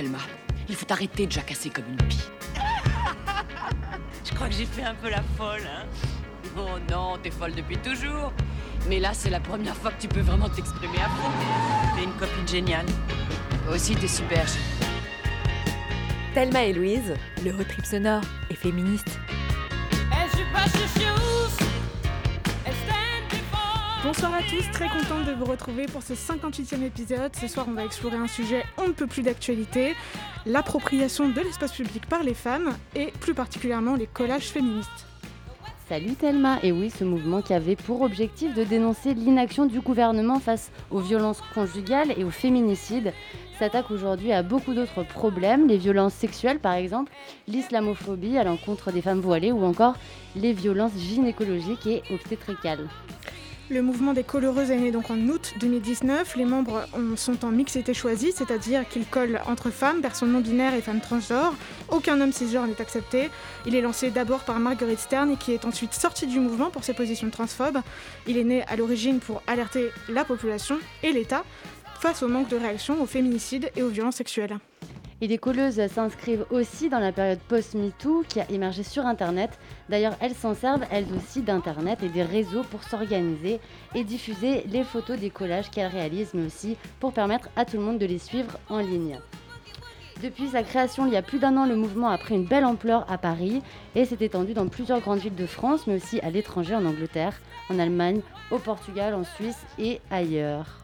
Thelma. Il faut arrêter de jacasser comme une pie. Je crois que j'ai fait un peu la folle, hein. Oh non, t'es folle depuis toujours. Mais là, c'est la première fois que tu peux vraiment t'exprimer à fond. T'es une copine géniale. Toi aussi, t'es super. Thelma et Louise, le road trip sonore et féministe. Bonsoir à tous, très contente de vous retrouver pour ce 58e épisode. Ce soir, on va explorer un sujet on ne peut plus d'actualité, l'appropriation de l'espace public par les femmes et plus particulièrement les collages féministes. Salut Thelma, et oui, ce mouvement qui avait pour objectif de dénoncer l'inaction du gouvernement face aux violences conjugales et aux féminicides s'attaque aujourd'hui à beaucoup d'autres problèmes, les violences sexuelles par exemple, l'islamophobie à l'encontre des femmes voilées ou encore les violences gynécologiques et obstétricales. Le mouvement des coloreuses est né donc en août 2019. Les membres sont en mixité choisie, c'est-à-dire qu'ils collent entre femmes, personnes non binaires et femmes transgenres. Aucun homme cisgenre n'est accepté. Il est lancé d'abord par Marguerite Stern qui est ensuite sorti du mouvement pour ses positions transphobes. Il est né à l'origine pour alerter la population et l'État face au manque de réaction aux féminicides et aux violences sexuelles. Et les colleuses s'inscrivent aussi dans la période post-MeToo qui a émergé sur Internet. D'ailleurs, elles s'en servent elles aussi d'Internet et des réseaux pour s'organiser et diffuser les photos des collages qu'elles réalisent, mais aussi pour permettre à tout le monde de les suivre en ligne. Depuis sa création il y a plus d'un an, le mouvement a pris une belle ampleur à Paris et s'est étendu dans plusieurs grandes villes de France, mais aussi à l'étranger, en Angleterre, en Allemagne, au Portugal, en Suisse et ailleurs.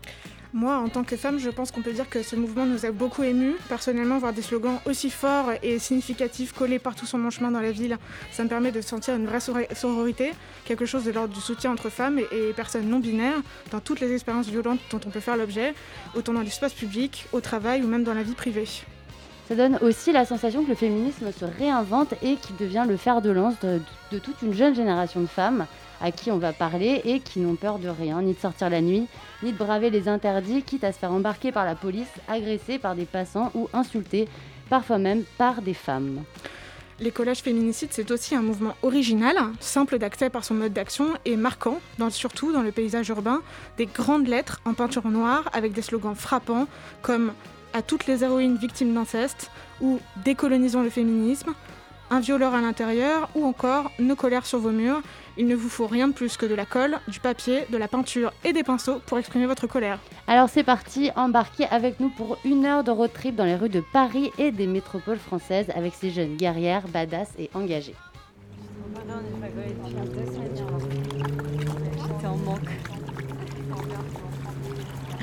Moi, en tant que femme, je pense qu'on peut dire que ce mouvement nous a beaucoup émus. Personnellement, voir des slogans aussi forts et significatifs collés partout sur mon chemin dans la ville, ça me permet de sentir une vraie sororité, quelque chose de l'ordre du soutien entre femmes et personnes non binaires dans toutes les expériences violentes dont on peut faire l'objet, autant dans l'espace public, au travail ou même dans la vie privée. Ça donne aussi la sensation que le féminisme se réinvente et qu'il devient le fer de lance de, de toute une jeune génération de femmes à qui on va parler et qui n'ont peur de rien, ni de sortir la nuit, ni de braver les interdits, quitte à se faire embarquer par la police, agresser par des passants ou insulter, parfois même par des femmes. Les collages féminicides, c'est aussi un mouvement original, simple d'accès par son mode d'action et marquant, surtout dans le paysage urbain, des grandes lettres en peinture noire avec des slogans frappants comme à toutes les héroïnes victimes d'inceste ou décolonisons le féminisme, un violeur à l'intérieur ou encore nos colères sur vos murs. Il ne vous faut rien de plus que de la colle, du papier, de la peinture et des pinceaux pour exprimer votre colère. Alors c'est parti, embarquez avec nous pour une heure de road trip dans les rues de Paris et des métropoles françaises avec ces jeunes guerrières, badass et engagées. en manque.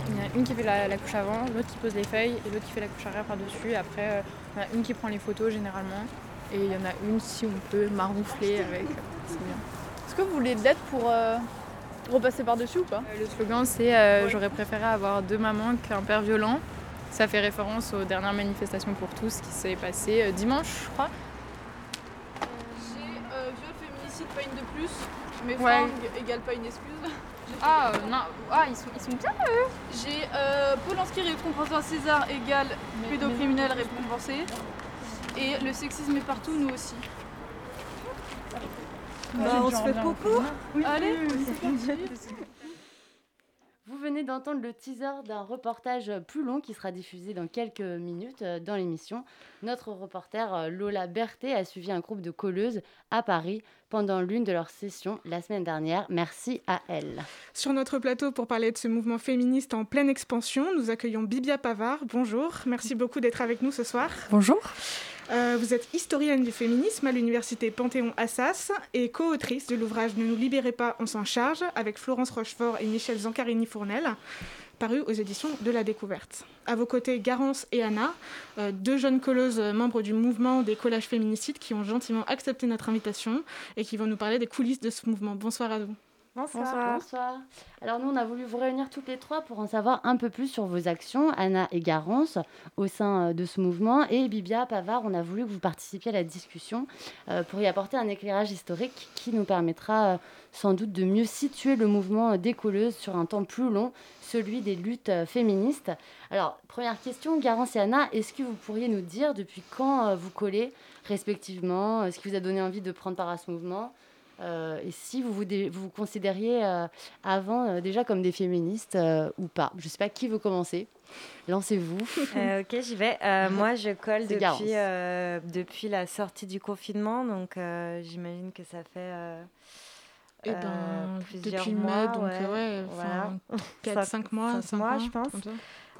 Il y en a une qui fait la, couche avant, l'autre qui pose les feuilles et l'autre qui fait la couche arrière par-dessus. Après, euh, il y en a une qui prend les photos généralement et il y en a une si on peut maroufler avec. C'est bien. Est-ce que vous voulez de l'aide pour euh, repasser par-dessus ou pas euh, Le slogan c'est euh, J'aurais préféré avoir deux mamans qu'un père violent. Ça fait référence aux dernières manifestations pour tous qui s'est passé dimanche, je crois. J'ai viol, féminicide, pas une de plus. Mais ouais. égale pas une excuse. Ah non, ah, ils, sont, ils sont bien eux J'ai euh, Polanski récompensé un César égale pédocriminel récompensé. Et le sexisme est partout, nous aussi. Bah, on se fait beaucoup. Allez, Vous venez d'entendre le teaser d'un reportage plus long qui sera diffusé dans quelques minutes euh, dans l'émission. Notre reporter euh, Lola Berthet a suivi un groupe de colleuses à Paris pendant l'une de leurs sessions la semaine dernière. Merci à elle. Sur notre plateau pour parler de ce mouvement féministe en pleine expansion, nous accueillons Bibia Pavard. Bonjour, merci beaucoup d'être avec nous ce soir. Bonjour. Euh, vous êtes historienne du féminisme à l'université Panthéon-Assas et co-autrice de l'ouvrage Ne nous libérez pas, on s'en charge avec Florence Rochefort et Michel Zancarini-Fournel, paru aux éditions de la Découverte. À vos côtés, Garance et Anna, euh, deux jeunes colleuses membres du mouvement des collages féminicides qui ont gentiment accepté notre invitation et qui vont nous parler des coulisses de ce mouvement. Bonsoir à vous. Bonsoir. Bonsoir. Alors nous, on a voulu vous réunir toutes les trois pour en savoir un peu plus sur vos actions, Anna et Garance, au sein euh, de ce mouvement. Et Bibia Pavard, on a voulu que vous participiez à la discussion euh, pour y apporter un éclairage historique qui nous permettra euh, sans doute de mieux situer le mouvement des colleuses sur un temps plus long, celui des luttes féministes. Alors, première question, Garance et Anna, est-ce que vous pourriez nous dire depuis quand vous collez respectivement? Ce qui vous a donné envie de prendre part à ce mouvement? Euh, et si vous vous, vous, considériez euh, avant euh, déjà comme des féministes ou pas? Je ne sais pas qui veut commencer. Lancez-vous. Euh, ok, j'y vais. Euh, moi, je colle depuis, euh, depuis la sortie du confinement, donc euh, j'imagine que ça fait euh, Eh euh, ben, plusieurs depuis mai, mois, donc ouais, ouais, voilà. 4-5 Cinq- mois, cinq cinq mois, mois, je pense.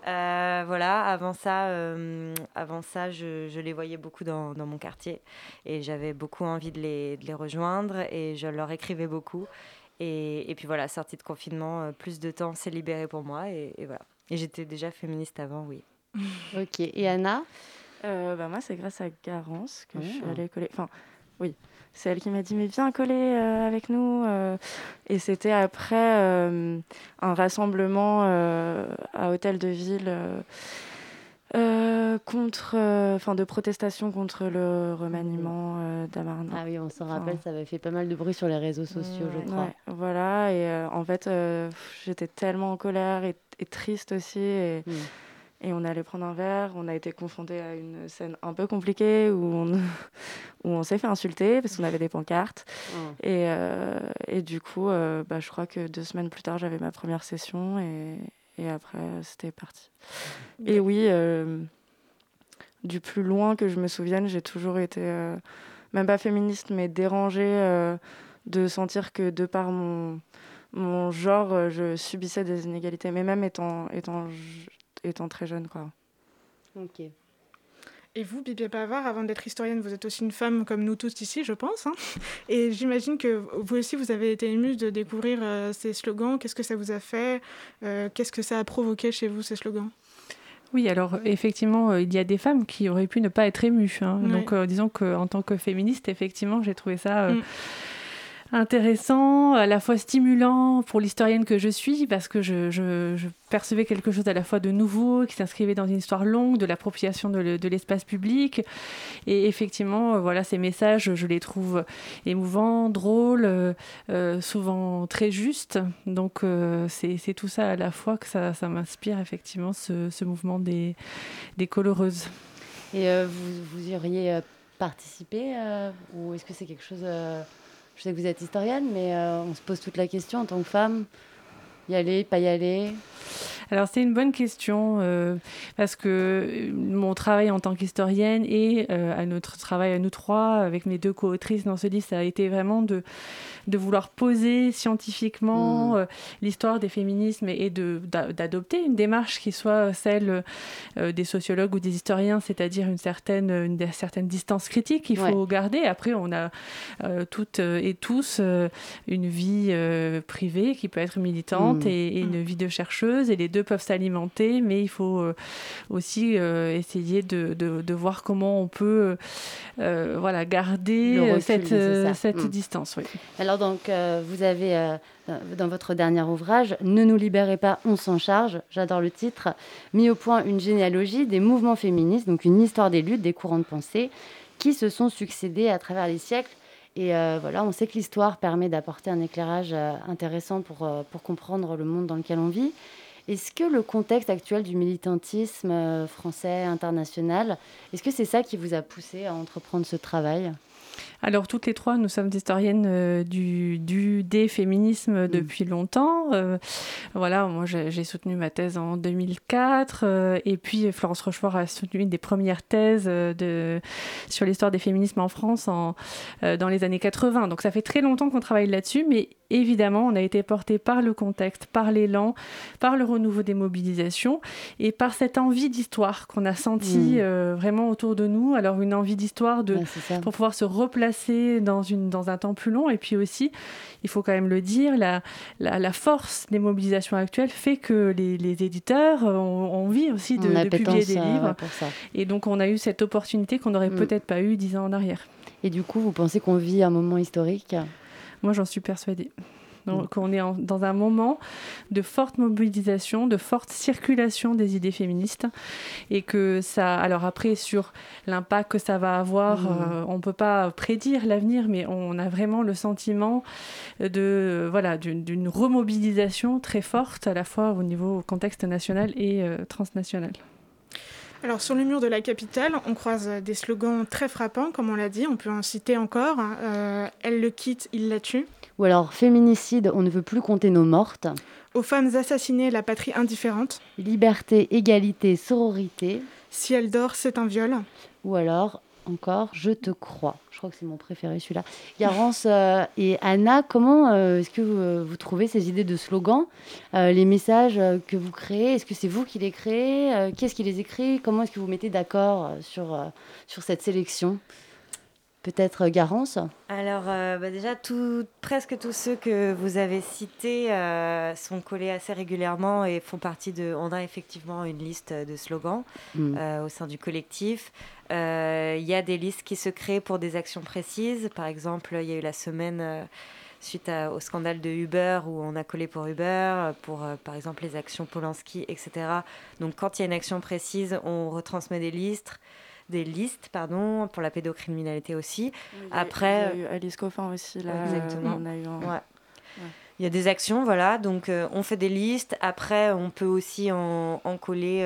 Euh, voilà, avant ça, euh, avant ça je, je les voyais beaucoup dans, dans mon quartier et j'avais beaucoup envie de les, de les rejoindre et je leur écrivais beaucoup. Et, et puis voilà, sortie de confinement, euh, plus de temps s'est libéré pour moi et, et voilà. Et j'étais déjà féministe avant, oui. Ok. Et Anna? Euh, bah, moi, c'est grâce à Garance que je suis allée coller. Enfin, oui, c'est elle qui m'a dit Mais viens coller euh, avec nous. euh. Et c'était après euh, un rassemblement à Hôtel de Ville contre. Enfin, de protestation contre le remaniement euh, d'Amarna. Ah oui, on s'en rappelle, ça avait fait pas mal de bruit sur les réseaux sociaux, je crois. Ouais, voilà, et en fait, j'étais tellement en colère et, et triste aussi. Et, Mm. Et on allait prendre un verre. On a été confrontés à une scène un peu compliquée où on, où on s'est fait insulter parce qu'on avait des pancartes. Et, euh, et du coup, euh, bah, je crois que deux semaines plus tard, j'avais ma première session et, et après, c'était parti. Et oui, euh, du plus loin que je me souvienne, j'ai toujours été, même pas féministe, mais dérangée de sentir que de par mon, mon genre, je subissais des inégalités, mais même étant, étant, étant très jeune. Quoi. Ok. Et vous, Bibia Pavard, avant d'être historienne, vous êtes aussi une femme comme nous tous ici, je pense. hein. Et j'imagine que vous aussi, vous avez été émue de découvrir euh, ces slogans. Qu'est-ce que ça vous a fait Euh, Qu'est-ce que ça a provoqué chez vous, ces slogans? Oui, alors effectivement, euh, il y a des femmes qui auraient pu ne pas être émues. hein. Ouais. Donc, euh, disons qu'en tant que féministe, effectivement, j'ai trouvé ça euh, Mm. Intéressant, à la fois stimulant pour l'historienne que je suis, parce que je, percevais quelque chose à la fois de nouveau, qui s'inscrivait dans une histoire longue, de l'appropriation de, le- de l'espace public. Et effectivement, euh, voilà, ces messages, je les trouve émouvants, drôles, euh, euh, souvent très justes. Donc, c'est tout ça à la fois que ça, m'inspire, effectivement, ce, mouvement des, des coloreuses. Et vous, vous y auriez participé Ou est-ce que c'est quelque chose. Je sais que vous êtes historienne, mais euh, on se pose toute la question en tant que femme. Y aller, pas y aller Alors c'est une bonne question euh, parce que euh, mon travail en tant qu'historienne et euh, à notre travail à nous trois avec mes deux co-autrices dans ce livre, ça a été vraiment de de vouloir poser scientifiquement Mm. euh, l'histoire des féminismes et de d'adopter une démarche qui soit celle des sociologues ou des historiens, c'est-à-dire une certaine une certaine distance critique qu'il faut garder. Après, on a toutes et tous une vie privée qui peut être militante Mm. et, et une vie de chercheuse et les deux peuvent s'alimenter, mais il faut euh, aussi euh, essayer de, de, de voir comment on peut euh, voilà, garder recul cette, Mm. distance. Oui. Alors, donc, vous avez dans- dans votre dernier ouvrage, Ne nous libérez pas, on s'en charge, j'adore le titre, mis au point une généalogie des mouvements féministes, donc une histoire des luttes, des courants de pensée qui se sont succédés à travers les siècles. Et euh, voilà, on sait que l'histoire permet d'apporter un éclairage euh, intéressant pour, euh, pour comprendre le monde dans lequel on vit. Est-ce que le contexte actuel du militantisme euh, français, international, est-ce que c'est ça qui vous a poussé à entreprendre ce travail? Alors, toutes les trois, nous sommes historiennes euh, du, du des féminismes depuis longtemps. Euh, voilà, moi, j'ai soutenu ma thèse en 2004. euh, et puis, Florence Rochefort a soutenu une des premières thèses de, sur l'histoire des féminismes en France en, dans les années 80. Donc, ça fait très longtemps qu'on travaille là-dessus. Mais évidemment, on a été porté par le contexte, par l'élan, par le renouveau des mobilisations et par cette envie d'histoire qu'on a senti Mm. euh, vraiment autour de nous. Alors, une envie d'histoire de, Ouais, pour pouvoir se replacer dans, une, dans un temps plus long. Et puis aussi, il faut quand même le dire, la, la, la force des mobilisations actuelles fait que les, les éditeurs ont, envie aussi de, de publier des livres. ouais, pour ça. Et donc, on a eu cette opportunité qu'on n'aurait Mm. peut-être pas eu dix ans en arrière. Et du coup, vous pensez qu'on vit un moment historique? Moi, j'en suis persuadée. Mm. Donc, on est en- dans un moment de forte mobilisation, de forte circulation des idées féministes, et que ça. Alors après, sur l'impact que ça va avoir, Mm. euh, on peut pas prédire l'avenir, mais on a vraiment le sentiment de voilà d'une d'une remobilisation très forte à la fois au niveau contexte national et euh, transnational. Alors, sur le mur de la capitale, on croise des slogans très frappants, comme on l'a dit, on peut en citer encore. Euh, Elle le quitte, il la tue. Ou alors féminicide, on ne veut plus compter nos mortes. Aux femmes assassinées, la patrie indifférente. Liberté, égalité, sororité. Si elle dort, c'est un viol. Ou alors, encore Je te crois. Je crois que c'est mon préféré celui-là. Garance euh, et Anna, comment euh, est-ce que vous, vous, trouvez ces idées de slogans, euh, les messages que vous créez? Est-ce que c'est vous qui les créez? Qu'est-ce qui les écrit? Comment est-ce que vous mettez d'accord sur, sur cette sélection? Peut-être Garance Alors, bah déjà, tout, presque tous ceux que vous avez cités sont collés assez régulièrement et font partie de. On a effectivement une liste de slogans mm. au sein du collectif. Euh, il y a des listes qui se créent pour des actions précises. Par exemple, il y a eu la semaine euh, suite au scandale de Uber où on a collé pour Uber, pour euh, par exemple les actions Polanski, etc. Donc quand il y a une action précise, on retransmet des listes des listes pardon pour la pédocriminalité aussi après il y a eu Alice Coffin aussi là exactement on a eu ouais. Il y a des actions, voilà, donc on fait des listes. Après, on peut aussi en, en coller,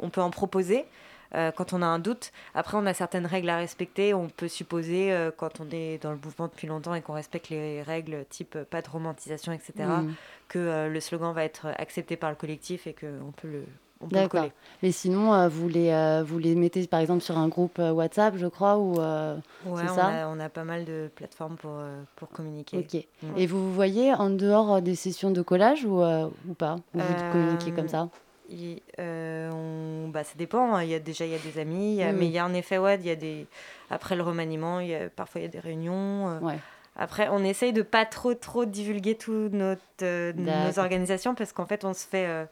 on peut en proposer. Euh, quand on a un doute. Après, on a certaines règles à respecter. On peut supposer, euh, quand on est dans le mouvement depuis longtemps et qu'on respecte les règles type euh, pas de romantisation, etc., mm. que le slogan va être accepté par le collectif et qu'on peut le, D'accord. Mais sinon, vous, les, vous les mettez par exemple sur un groupe WhatsApp, je crois, ou ouais, ça on a, pas mal de plateformes pour, pour communiquer. Ok. Mm. Et vous vous voyez en dehors des sessions de collage ou, ou pas? Ou vous communiquez comme ça? euh, on, bah, ça dépend. Hein. Il y a déjà il y a des amis, mais il y a en effet ouais, il y a des après le remaniement, il y a, parfois il y a des réunions. Euh. Après, on essaye de pas trop trop divulguer toutes euh, nos organisations parce qu'en fait, on se fait.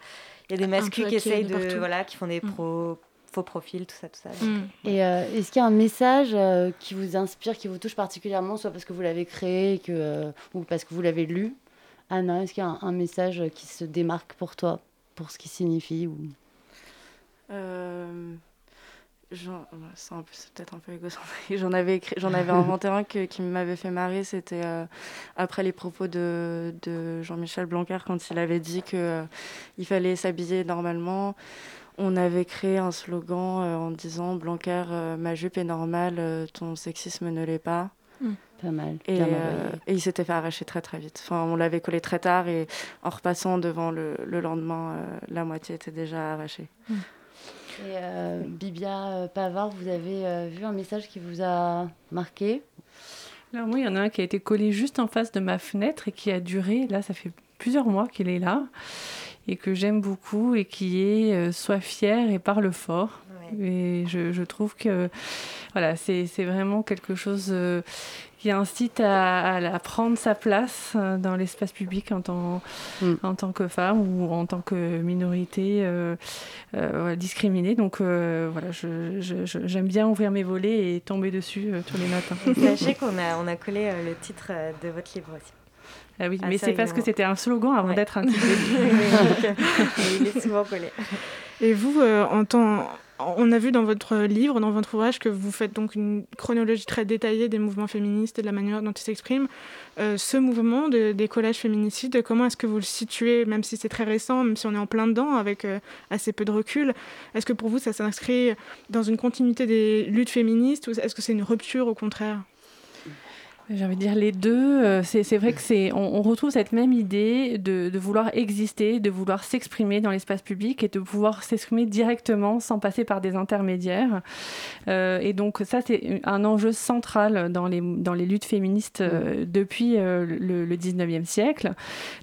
Il y a des masculins qui essayent de, voilà, qui font des mm. pro, faux profils, tout ça, tout ça. Mm. Et est-ce qu'il y a un message qui vous inspire, qui vous touche particulièrement, soit parce que vous l'avez créé, que, ou parce que vous l'avez lu? Anna, est-ce qu'il y a un message qui se démarque pour toi pour ce qui signifie ou... Euh, c'est peut-être un peu égocentrique. J'en avais, j'en avais inventé un qui m'avait fait marrer. C'était euh, après les propos de, de Jean-Michel Blanquer quand il avait dit qu'il euh, il fallait s'habiller normalement. On avait créé un slogan en disant Blanquer, ma jupe est normale, ton sexisme ne l'est pas. Mm. Pas mal. Euh, et, il s'était fait arracher très très vite. Enfin, on l'avait collé très tard et en repassant devant le, le lendemain, euh, la moitié était déjà arrachée. Mm. Et euh, Bibia Pavard, vous avez vu un message qui vous a marqué? Alors oui, il y en a un qui a été collé juste en face de ma fenêtre et qui a duré, là ça fait plusieurs mois qu'il est là et que j'aime beaucoup et qui est Sois fier et parle fort. Et je, je, trouve que voilà, c'est vraiment quelque chose euh, qui incite à, à, prendre sa place euh, dans l'espace public en tant, mm. en tant que femme ou en tant que minorité euh, discriminée. Donc voilà, j'aime je, bien ouvrir mes volets et tomber dessus tous les matins. Sachez qu'on a, on a collé le titre de votre livre aussi. Ah oui, mais c'est parce que c'était un slogan avant d'être un titre. il est souvent collé. Et vous, en tant on a vu dans votre livre, dans votre ouvrage, que vous faites donc une chronologie très détaillée des mouvements féministes et de la manière dont ils s'expriment. Euh, ce mouvement des collages féminicides, comment est-ce que vous le situez, même si c'est très récent, même si on est en plein dedans avec euh, assez peu de recul Est-ce que pour vous, ça s'inscrit dans une continuité des luttes féministes ou est-ce que c'est une rupture au contraire? J'ai envie de dire les deux. Euh, c'est vrai que c'est, on, retrouve cette même idée de, de vouloir exister, de vouloir s'exprimer dans l'espace public et de pouvoir s'exprimer directement sans passer par des intermédiaires. Euh, et donc ça, c'est un enjeu central dans les, dans les luttes féministes euh, depuis euh, le, le, 19e siècle.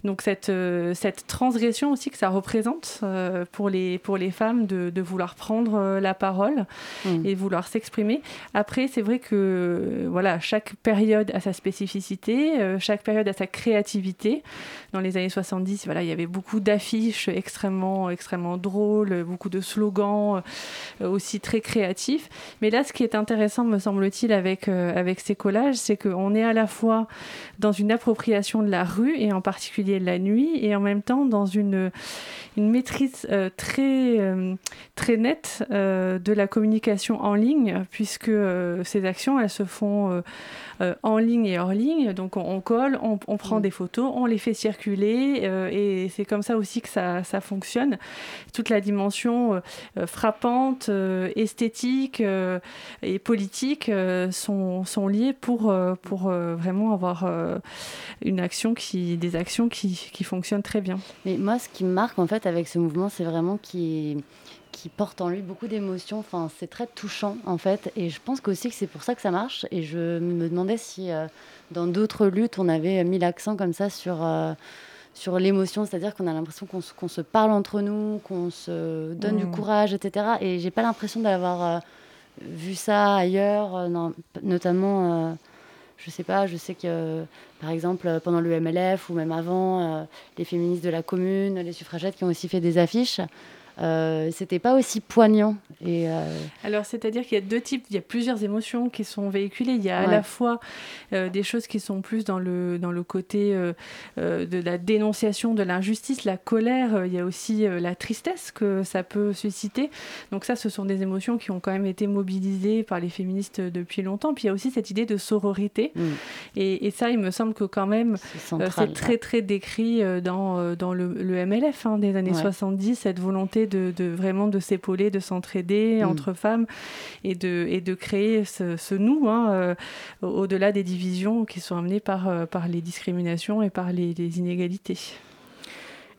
Donc cette, cette transgression aussi que ça représente pour, les, pour les femmes de, de vouloir prendre la parole mm. et vouloir s'exprimer. Après, c'est vrai que voilà, chaque période à sa spécificité, euh, chaque période a sa créativité. Dans les années 70, voilà, il y avait beaucoup d'affiches extrêmement, extrêmement drôles, beaucoup de slogans euh, aussi très créatifs. Mais là, ce qui est intéressant, me semble-t-il, avec, euh, avec ces collages, c'est qu'on est à la fois dans une appropriation de la rue, et en particulier de la nuit, et en même temps dans une, une maîtrise très, très nette de la communication en ligne, puisque ces actions, elles se font en ligne et hors ligne. Donc on, colle, on, prend mm. des photos, on les fait circuler et c'est comme ça aussi que ça, ça fonctionne. Toute la dimension frappante, esthétique et politique sont, sont liées pour, pour vraiment avoir une action qui, des actions qui, qui fonctionnent très bien. Mais moi, ce qui me marque en fait avec ce mouvement, c'est vraiment qu'il qui porte en lui beaucoup d'émotions. Enfin, c'est très touchant en fait, et je pense aussi que c'est pour ça que ça marche. Et je me demandais si euh, dans d'autres luttes on avait mis l'accent comme ça sur euh, sur l'émotion, c'est-à-dire qu'on a l'impression qu'on se parle entre nous, qu'on se donne du mmh. courage, etc. Et j'ai pas l'impression d'avoir euh, vu ça ailleurs, notamment je sais pas, je sais que par exemple pendant le MLF ou même avant, les féministes de la commune, les suffragettes qui ont aussi fait des affiches. Euh, c'était pas aussi poignant. Et, euh, Alors, c'est-à-dire qu'il y a deux types, il y a plusieurs émotions qui sont véhiculées. Il y a à la fois euh, des choses qui sont plus dans le, dans le côté de la dénonciation de l'injustice, la colère. Il y a aussi la tristesse que ça peut susciter. Donc ça, ce sont des émotions qui ont quand même été mobilisées par les féministes depuis longtemps. Puis il y a aussi cette idée de sororité. Mm. Et, ça, il me semble que quand même, c'est très, très décrit dans, dans le, le MLF hein, des années 70, cette volonté de, vraiment de s'épauler, de s'entraider mm. entre femmes et de, et de créer ce, nous, hein, euh, au-delà des divisions qui sont amenées par, euh, par les discriminations et par les, inégalités.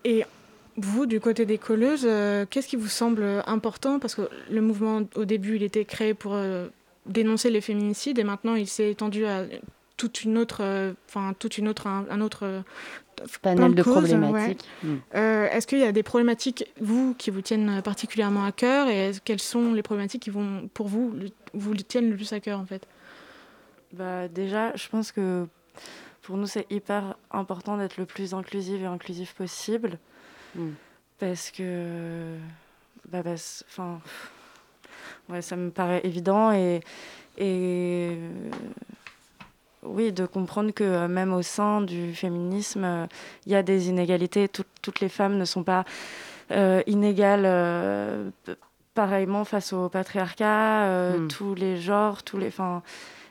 Et vous, du côté des colleuses, euh, qu'est-ce qui vous semble important? Parce que le mouvement, au début, il était créé pour dénoncer les féminicides et maintenant il s'est étendu à toute une autre, enfin toute une autre, un autre panel de, problématiques. Hmm. Euh, est-ce qu'il y a des problématiques, vous, qui vous tiennent particulièrement à cœur et quelles sont les problématiques qui vont, pour vous, vous tiennent le plus à cœur en fait? Bah, Déjà, je pense que pour nous, c'est hyper important d'être le plus inclusive et inclusif possible. Hmm. Parce que. Bah, enfin. ouais, ça me paraît évident et. et oui, de comprendre que euh, même au sein du féminisme, euh, il y a des inégalités. toutes les femmes ne sont pas euh, inégales pareillement face au patriarcat, hmm. tous les genres, tous les. Fin,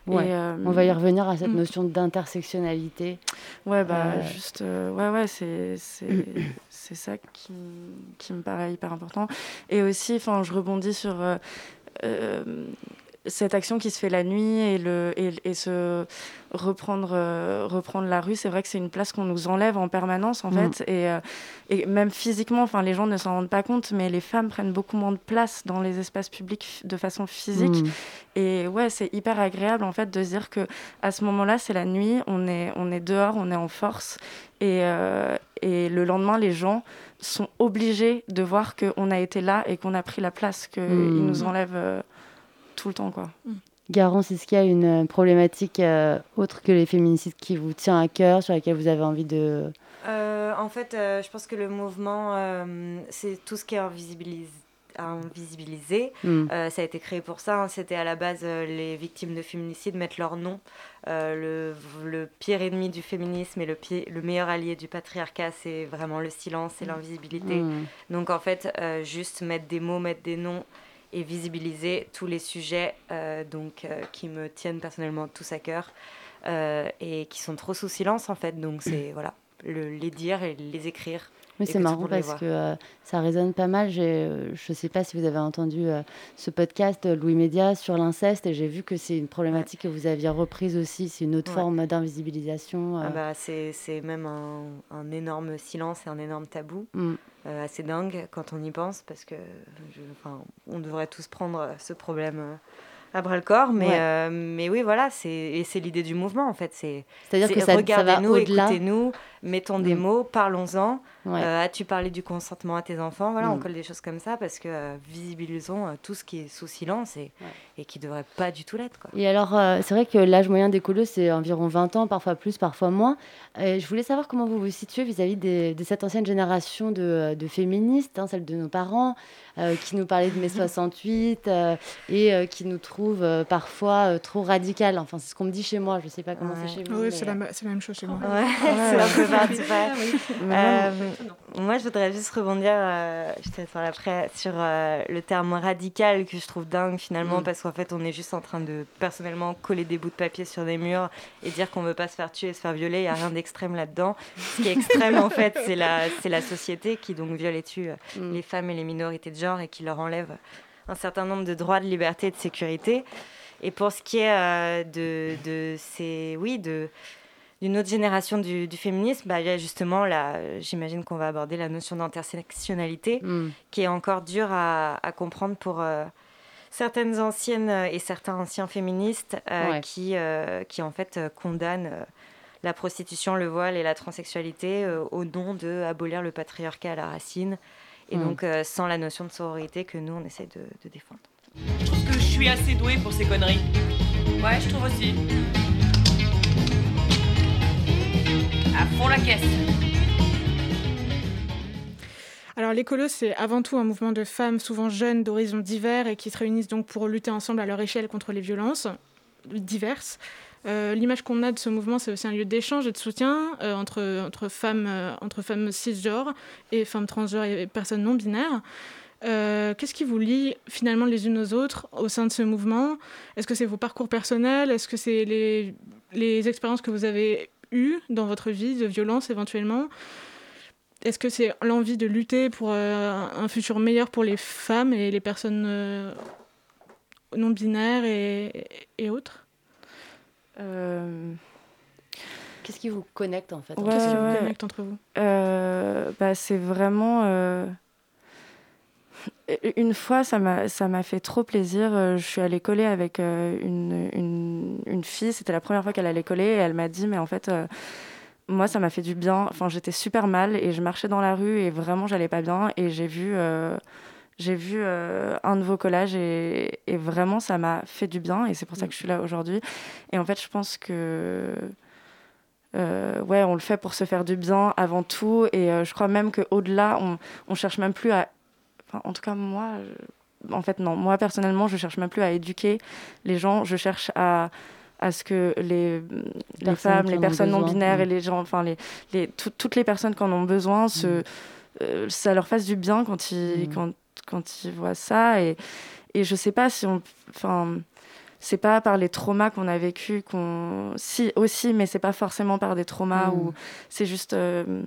on va y revenir à cette hmm. notion d'intersectionnalité. Ouais, bah, juste, ouais, ouais, c'est, c'est, ça qui, qui, me paraît hyper important. Et aussi, enfin, je rebondis sur cette action qui se fait la nuit et, le, et, se reprendre, euh, reprendre la rue, c'est vrai que c'est une place qu'on nous enlève en permanence, en mm. fait. Et, euh, et, même physiquement, enfin, les gens ne s'en rendent pas compte, mais les femmes prennent beaucoup moins de place dans les espaces publics de façon physique. Mm. Et ouais, c'est hyper agréable, en fait, de se dire que à ce moment-là, c'est la nuit, on est, on est dehors, on est en force. Et, euh, et le lendemain, les gens sont obligés de voir qu'on a été là et qu'on a pris la place qu'ils mm. nous enlèvent tout le temps. Quoi. Mm. Garance, est-ce qu'il y a une problématique euh, autre que les féminicides qui vous tient à cœur, sur laquelle vous avez envie de... Euh, en fait, euh, je pense que le mouvement, c'est tout ce qui est invisibilisé. invisibilisé. Mm. ça a été créé pour ça. Hein. C'était à la base les victimes de féminicide mettent leur nom. Le, le, pire ennemi du féminisme et le, le meilleur allié du patriarcat, c'est vraiment le silence et mm. l'invisibilité. Donc en fait, juste mettre des mots, mettre des noms et visibiliser tous les sujets euh, donc, euh, qui me tiennent personnellement tous à cœur euh, et qui sont trop sous silence en fait. Donc c'est voilà, le, les dire et les écrire. Oui, c'est marrant parce que ça résonne pas mal. je ne sais pas si vous avez entendu ce podcast Louis Média sur l'inceste et j'ai vu que c'est une problématique que vous aviez reprise aussi. C'est une autre forme d'invisibilisation. Ah bah, c'est même un, un, énorme silence et un énorme tabou. Mm. Euh, assez dingue quand on y pense, parce que on devrait tous prendre ce problème euh, à bras le corps. Mais, euh, mais oui, voilà, c'est l'idée du mouvement en fait. C'est-à-dire que ça, regardez-nous, écoutez-nous, mettons des mm. mots, parlons-en. Euh, as-tu parlé du consentement à tes enfants? Voilà, on mm. colle des choses comme ça parce que euh, visibilisons tout ce qui est sous silence et, et qui ne devrait pas du tout l'être. Et alors, c'est vrai que l'âge moyen des colos, c'est environ 20 ans, parfois plus, parfois moins. je voulais savoir comment vous vous situez vis-à-vis de cette ancienne génération de, de féministes, hein, celle de nos parents, qui nous parlaient de mai 68 et qui nous trouvent trouve parfois trop radicales. Enfin, c'est ce qu'on me dit chez moi. Je ne sais pas comment c'est chez vous. Oui, c'est la, même chose chez moi. Ouais, c'est un peu particulier. moi, je voudrais juste rebondir après, sur le terme radical que je trouve dingue finalement, mm. parce qu'en fait, on est juste en train de personnellement coller des bouts de papier sur des murs et dire qu'on ne veut pas se faire tuer et se faire violer. Il n'y a rien d'extrême là-dedans. Ce qui est extrême, en fait, c'est la, la société qui donc viole et tue mm. les femmes et les minorités de genre et qui leur enlève un certain nombre de droits, de liberté et de sécurité. Et pour ce qui est euh, de, de ces, oui, de d'une autre génération du, féminisme, bah, il y a justement, j'imagine qu'on va aborder la notion d'intersectionnalité, mm. qui est encore dure à, comprendre pour euh, certaines anciennes et certains anciens féministes euh, qui, qui, en fait, condamnent la prostitution, le voile et la transsexualité au nom de abolir le patriarcat à la racine et mm. donc euh, sans la notion de sororité que nous, on essaie de, défendre. Je trouve que je suis assez douée pour ces conneries. Ouais, je trouve aussi. À fond la caisse. Alors l'écolo, c'est avant tout un mouvement de femmes souvent jeunes d'horizons divers et qui se réunissent donc pour lutter ensemble à leur échelle contre les violences diverses. Euh, l'image qu'on a de ce mouvement, c'est aussi un lieu d'échange et de soutien euh, entre, femmes, euh, entre femmes cisgenres et femmes transgenres et personnes non binaires. Qu'est-ce qui vous lie finalement les unes aux autres au sein de ce mouvement? Est-ce que c'est vos parcours personnels? Est-ce que c'est les, expériences que vous avez eues dans votre vie de violence éventuellement? Est-ce que c'est l'envie de lutter pour un futur meilleur pour les femmes et les personnes non binaires et, et autres? Euh, Qu'est-ce qui vous connecte en fait? Qu'est-ce qui vous connecte entre vous? Euh, bah, C'est vraiment. Euh, une fois, ça m'a fait trop plaisir. Je suis allée coller avec une, une, une fille. C'était la première fois qu'elle allait coller et elle m'a dit Mais en fait, moi, ça m'a fait du bien. Enfin, j'étais super mal et je marchais dans la rue et vraiment, j'allais pas bien. Et j'ai vu vu euh, un de vos collages et, vraiment ça m'a fait du bien et c'est pour ça que je suis là aujourd'hui. Et en fait, je pense que euh, ouais, on le fait pour se faire du bien avant tout et euh, je crois même qu'au-delà, on, on cherche même plus à. Enfin, en tout cas, moi, en fait, non. Moi, personnellement, je cherche même plus à éduquer les gens. Je cherche à à ce que les, les femmes, les personnes non binaires et les gens, enfin les, les toutes les personnes qui en ont besoin, se, mm. ça leur fasse du bien quand ils, mm. quand, quand ils voient ça. Et, et je sais pas si on. Enfin, c'est pas par les traumas qu'on a vécu qu'on. Si, aussi, mais c'est pas forcément par des traumas mm. ou c'est juste. Euh,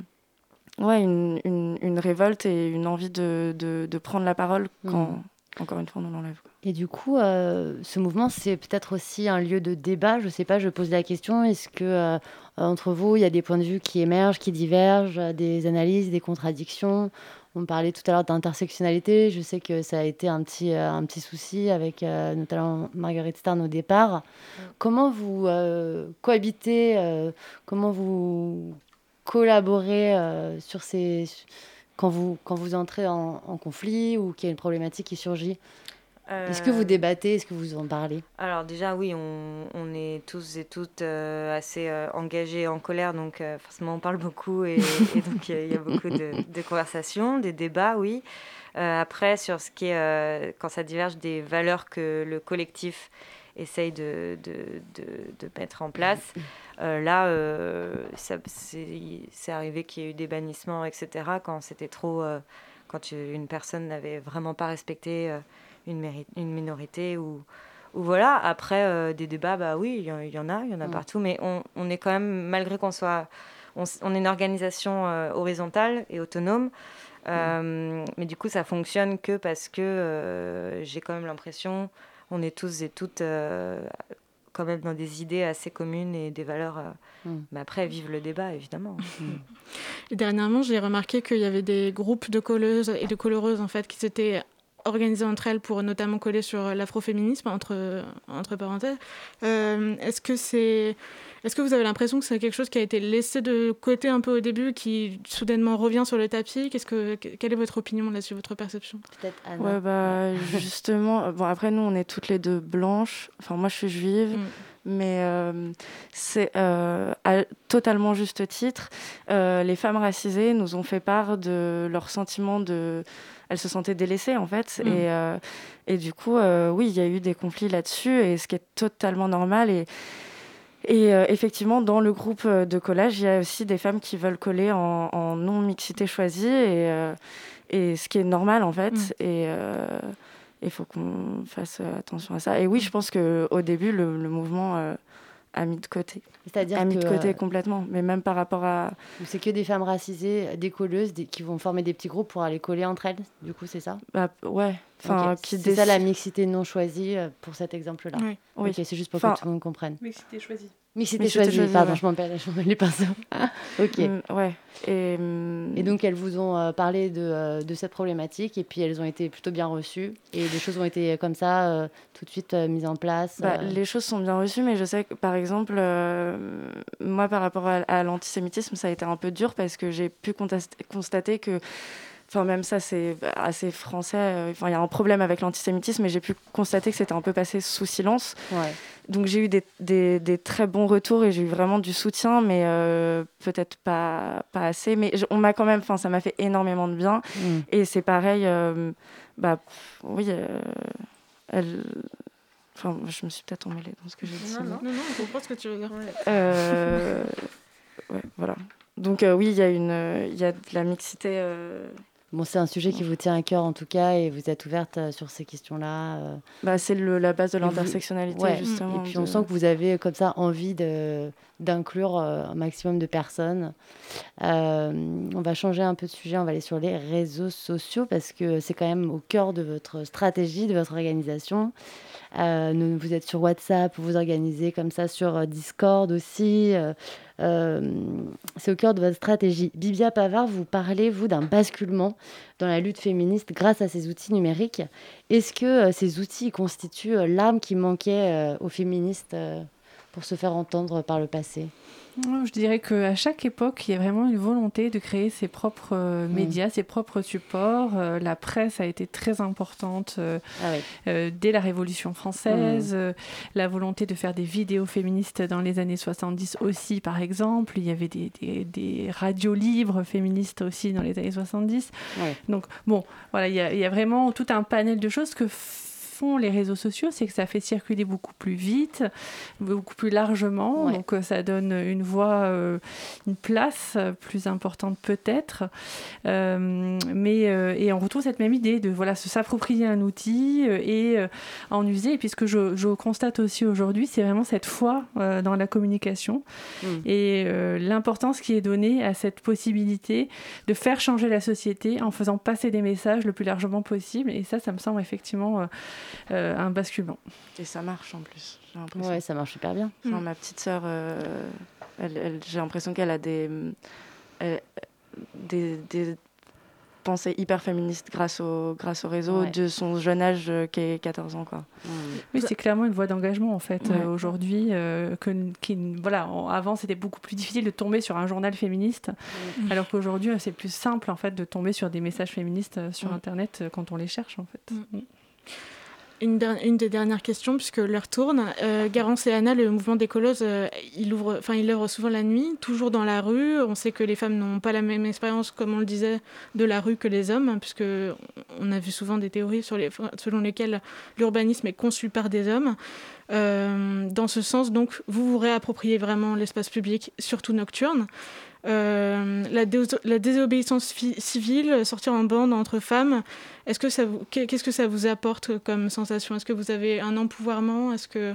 ouais, une, une, une, révolte et une envie de, de, de prendre la parole mm. quand, encore une fois, on l'enlève. Et du coup, euh, ce mouvement, c'est peut-être aussi un lieu de débat. Je sais pas, je pose la question est-ce que euh, entre vous, il y a des points de vue qui émergent, qui divergent, des analyses, des contradictions? On parlait tout à l'heure d'intersectionnalité. Je sais que ça a été un petit, euh, un petit souci avec euh, notamment Marguerite Stern au départ. Comment vous euh, cohabitez, comment vous collaborez sur ces, quand, vous, quand vous entrez en, en conflit ou qu'il y a une problématique qui surgit? Est-ce que vous euh, débattez? Est-ce que vous en parlez? Alors déjà oui, on, est tous et toutes euh, assez euh, engagés en colère, donc forcément on parle beaucoup et, donc il y, a beaucoup de, conversations, des débats, oui. après, sur ce qui est, quand ça diverge des valeurs que le collectif essaye de, de, mettre en place, là, c'est arrivé qu'il y ait eu des bannissements, etc., quand c'était trop, quand une personne n'avait vraiment pas respecté une, une minorité ou, ou voilà. Après, euh, des débats, bah oui, il y, en a, il y en a mm. partout, mais on, on, est quand même, malgré qu'on soit. On, on, est une organisation euh, horizontale et autonome, euh, mm. mais du coup, ça fonctionne que parce que j'ai quand même l'impression, on est tous et toutes quand même dans des idées assez communes et des valeurs. Mm. Mais après, vive le débat, évidemment. Et dernièrement, j'ai remarqué qu'il y avait des groupes de colleuses et de coloreuses en fait qui s'étaient organisées entre elles pour notamment coller sur l'afroféminisme, entre, entre parenthèses. Euh, est-ce que c'est... Est-ce que vous avez l'impression que c'est quelque chose qui a été laissé de côté un peu au début, qui soudainement revient sur le tapis? Qu'est-ce que, Quelle est votre opinion là-dessus, votre perception? Peut-être Ouais, bah, justement, bon, après nous, on est toutes les deux blanches. Enfin, moi, je suis juive. Mm. Mais euh, c'est euh, à totalement juste titre. les femmes racisées nous ont fait part de leur sentiment de elles se sentaient délaissées en fait. Mm. Et, euh, et du coup, euh, oui, il y a eu des conflits là-dessus, et ce qui est totalement normal. Et, et euh, effectivement, dans le groupe euh, de collage, il y a aussi des femmes qui veulent coller en, en non-mixité choisie, et, euh, et ce qui est normal en fait. Mm. Et il faut qu'on fasse attention à ça. Et oui, je pense qu'au début, le, le mouvement euh, a mis de côté. C'est-à-dire a mis de côté euh, complètement, mais même par rapport à. C'est que des femmes racisées, des colleuses, des- qui vont former des petits groupes pour aller coller entre elles, du coup, c'est ça? Bah, ouais. Enfin, C'est ça la mixité non choisie euh, pour cet exemple-là. Oui. C'est juste pour Enfin, que tout le monde comprenne. Mixité choisie. Mixité, choisie, choisie, pardon, ouais. je m'emmêle je les pinceaux. ok. Mm, ouais. Et, mm, Et donc elles vous ont euh, parlé de, euh, de cette problématique et puis elles ont été plutôt bien reçues et les choses ont été comme ça euh, tout de suite euh, mises en place. Bah, euh. Les choses sont bien reçues, mais je sais que, par exemple, euh, moi, par rapport à, à l'antisémitisme, ça a été un peu dur parce que j'ai pu constater que, enfin, même ça, c'est assez français. euh, Enfin, il y a un problème avec l'antisémitisme, mais j'ai pu constater que c'était un peu passé sous silence. Ouais. Donc, j'ai eu des, des- des très bons retours et j'ai eu vraiment du soutien, mais euh, peut-être pas, pas assez. Mais je- on m'a quand même, enfin, ça m'a fait énormément de bien. Mm. Et c'est pareil, euh, bah, pff, oui, euh, elle. Enfin, je me suis peut-être emmêlée dans ce que j'ai dit. Non, non, non, on comprend ce que tu veux dire. Euh, ouais, voilà. Donc euh, oui, il y a une, il y a de la mixité. Euh, Bon, c'est un sujet qui vous tient à cœur en tout cas et vous êtes ouverte euh, sur ces questions-là. euh. Bah, c'est la base de vous- l'intersectionnalité Ouais. justement. Et puis on sent que vous avez comme ça envie d'inclure euh, un maximum de personnes. Euh, on va changer un peu de sujet, on va aller sur les réseaux sociaux parce que c'est quand même au cœur de votre stratégie, de votre organisation. Euh, vous êtes sur WhatsApp, vous organisez comme ça sur euh, Discord aussi. euh, c'est au cœur de votre stratégie. Bibia Pavard, vous parlez, vous, d'un basculement dans la lutte féministe grâce à ces outils numériques. Est-ce que ces outils constituent l'arme qui manquait aux féministes pour se faire entendre par le passé? Je dirais qu'à chaque époque, il y a vraiment une volonté de créer ses propres euh, Mm. médias, ses propres supports. Euh, la presse a été très importante euh, Ah oui. dès la Révolution française. Mm. La volonté de faire des vidéos féministes dans les années 70 aussi, par exemple. Il y avait des, des- des radios libres féministes aussi dans les années 70. Ouais. Donc, bon, voilà, il y, a, il y a vraiment tout un panel de choses que font les réseaux sociaux, c'est que ça fait circuler beaucoup plus vite, beaucoup plus largement, Ouais. donc euh, ça donne une voix, euh, une place euh, plus importante peut-être, mais et on retrouve cette même idée de voilà se s'approprier un outil et en user. Et puis ce que je, je constate aussi aujourd'hui, c'est vraiment cette foi dans la communication Mm. et l'importance qui est donnée à cette possibilité de faire changer la société en faisant passer des messages le plus largement possible. Et ça, ça me semble effectivement euh, un basculement. Et ça marche en plus. Ouais, ça marche super bien. Enfin, Mm. Ma petite sœur, euh, elle, elle- j'ai l'impression qu'elle a des, elle- des, des pensées hyper féministes grâce au, grâce au réseau Ouais. de son jeune âge euh, qui est 14 ans. Quoi. Oui, c'est clairement une voie d'engagement en fait Ouais. euh, aujourd'hui. euh, que, qui, voilà, en- avant c'était beaucoup plus difficile de tomber sur un journal féministe, alors qu'aujourd'hui c'est plus simple en fait de tomber sur des messages féministes sur Mm. internet quand on les cherche en fait. Une, des dernières questions, puisque l'heure tourne. Euh, Garance et Anna, le mouvement des colosses, euh, il, ouvre, il œuvre souvent la nuit, toujours dans la rue. On sait que les femmes n'ont pas la même expérience, comme on le disait, de la rue que les hommes, hein, puisque on a vu souvent des théories selon lesquelles l'urbanisme est conçu par des hommes. Euh, dans ce sens, donc, vous vous réappropriez vraiment l'espace public, surtout nocturne. Euh, la, déso- la désobéissance civile, sortir en bande entre femmes, est-ce que qu'est-ce que ça vous apporte comme sensation? Est-ce que vous avez un empouvoirment? Est-ce que-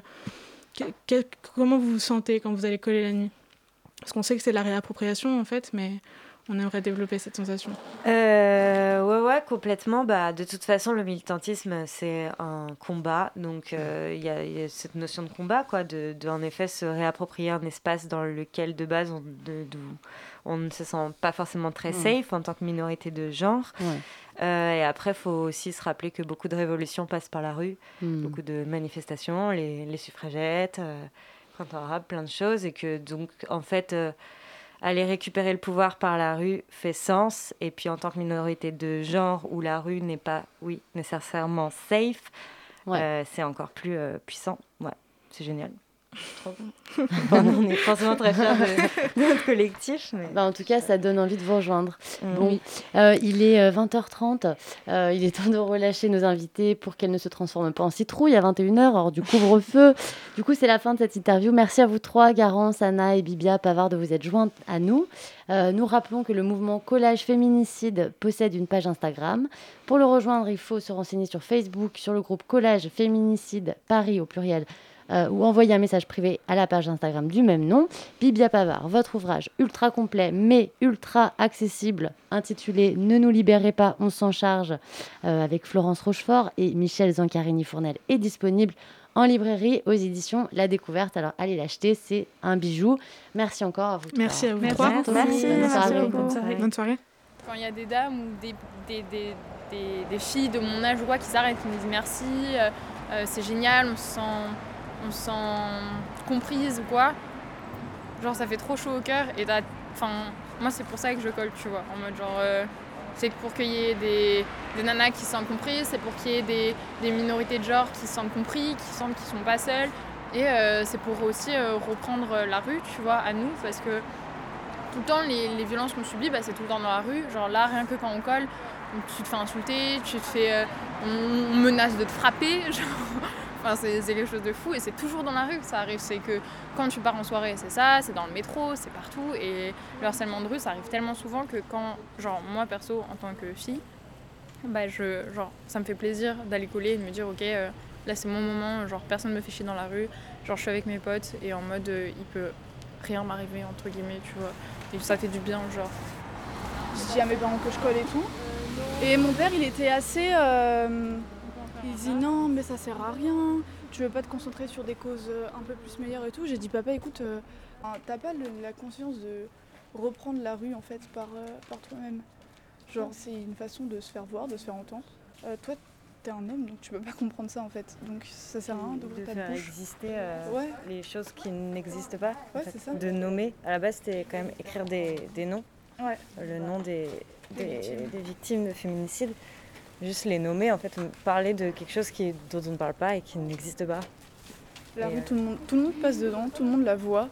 comment vous vous sentez quand vous allez coller la nuit? Parce qu'on sait que c'est la réappropriation en fait, mais on aimerait développer cette sensation. Euh, ouais, ouais, complètement. Bah, de toute façon, le militantisme, c'est un combat. Donc, euh, il y, a- il y a cette notion de combat, quoi, de, de, en effet se réapproprier un espace dans lequel, de base, on, de- on ne se sent pas forcément très safe en tant que minorité de genre. Ouais. Euh, et après, il faut aussi se rappeler que beaucoup de révolutions passent par la rue, Mm. beaucoup de manifestations, les, les suffragettes, euh, printemps arabe, plein de choses. Et que, donc, en fait. Aller récupérer le pouvoir par la rue fait sens. Et puis en tant que minorité de genre où la rue n'est pas, oui, nécessairement safe, Ouais. euh, c'est encore plus euh, puissant. Ouais, c'est génial. Trop bon. on est forcément très fiers de, notre collectif. Mais... Bah, en tout cas, ça donne envie de vous rejoindre. Mm. Bon, euh, il est 20h30. Euh, euh, il est temps de relâcher nos invités pour qu'elles ne se transforment pas en citrouille à 21h, hors du couvre-feu. du coup, c'est la fin de cette interview. Merci à vous trois, Garance, Anna et Bibia Pavard, de vous être jointes à nous. nous rappelons que le mouvement Collage Féminicide possède une page Instagram. Pour le rejoindre, il faut se renseigner sur Facebook, sur le groupe Collage Féminicide Paris au pluriel euh, ou envoyer un message privé à la page Instagram du même nom. Bibia Pavard, votre ouvrage ultra complet mais ultra accessible intitulé Ne nous libérez pas, on s'en charge euh, avec Florence Rochefort et Michel Zancarini-Fournel est disponible en librairie aux éditions La Découverte. Alors allez l'acheter, c'est un bijou. Merci encore à vous. Merci à vous. Merci. Merci. Bonne, soirée. Bonne soirée. Quand il y a des dames ou des, des, des, des, filles de mon âge ou quoi qui s'arrêtent, qui me disent merci, euh, c'est génial, on se sent on se sent comprise ou quoi, genre ça fait trop chaud au cœur et enfin moi c'est pour ça que je colle tu vois, en mode genre euh, c'est pour qu'il y ait des, nanas qui se sentent comprises, c'est pour qu'il y ait des, minorités de genre qui se sentent compris, qui sentent qu'ils sont pas seuls. Et euh, c'est pour aussi euh, reprendre la rue tu vois à nous parce que tout le temps les, violences qu'on subit bah, c'est tout le temps dans la rue, genre là rien que quand on colle tu te fais insulter, tu te fais on, menace de te frapper genre Enfin, c'est quelque chose de fou et c'est toujours dans la rue que ça arrive. C'est que quand tu pars en soirée, c'est ça, c'est dans le métro, c'est partout. Et le harcèlement de rue, ça arrive tellement souvent que quand, genre, moi perso, en tant que fille, bah, je, genre, ça me fait plaisir d'aller coller et de me dire, ok, euh, là c'est mon moment, genre, personne me fait chier dans la rue. Genre, je suis avec mes potes et en mode, euh, il peut rien m'arriver, entre guillemets, tu vois. Et ça fait du bien, genre. Je dis à mes parents que je colle et tout. Et mon père, il était assez. Euh, il dit non, mais ça sert à rien. Tu veux pas te concentrer sur des causes euh, un peu plus meilleures et tout? J'ai dit papa, écoute, euh, t'as pas la conscience de reprendre la rue en fait par, euh, par toi-même? Genre c'est une façon de se faire voir, de se faire entendre. toi, t'es un homme, donc tu peux pas comprendre ça en fait. Donc ça sert à rien de ta faire exister ouais. les choses qui n'existent pas. Ouais, c'est ça. De nommer. À la base, c'était quand même écrire des, des noms. Ouais. Le nom des, des, des victimes de féminicide juste les nommer, en fait, parler de quelque chose qui, dont on ne parle pas et qui n'existe pas. La rue, tout, le monde, tout le monde passe dedans, tout le monde la voit.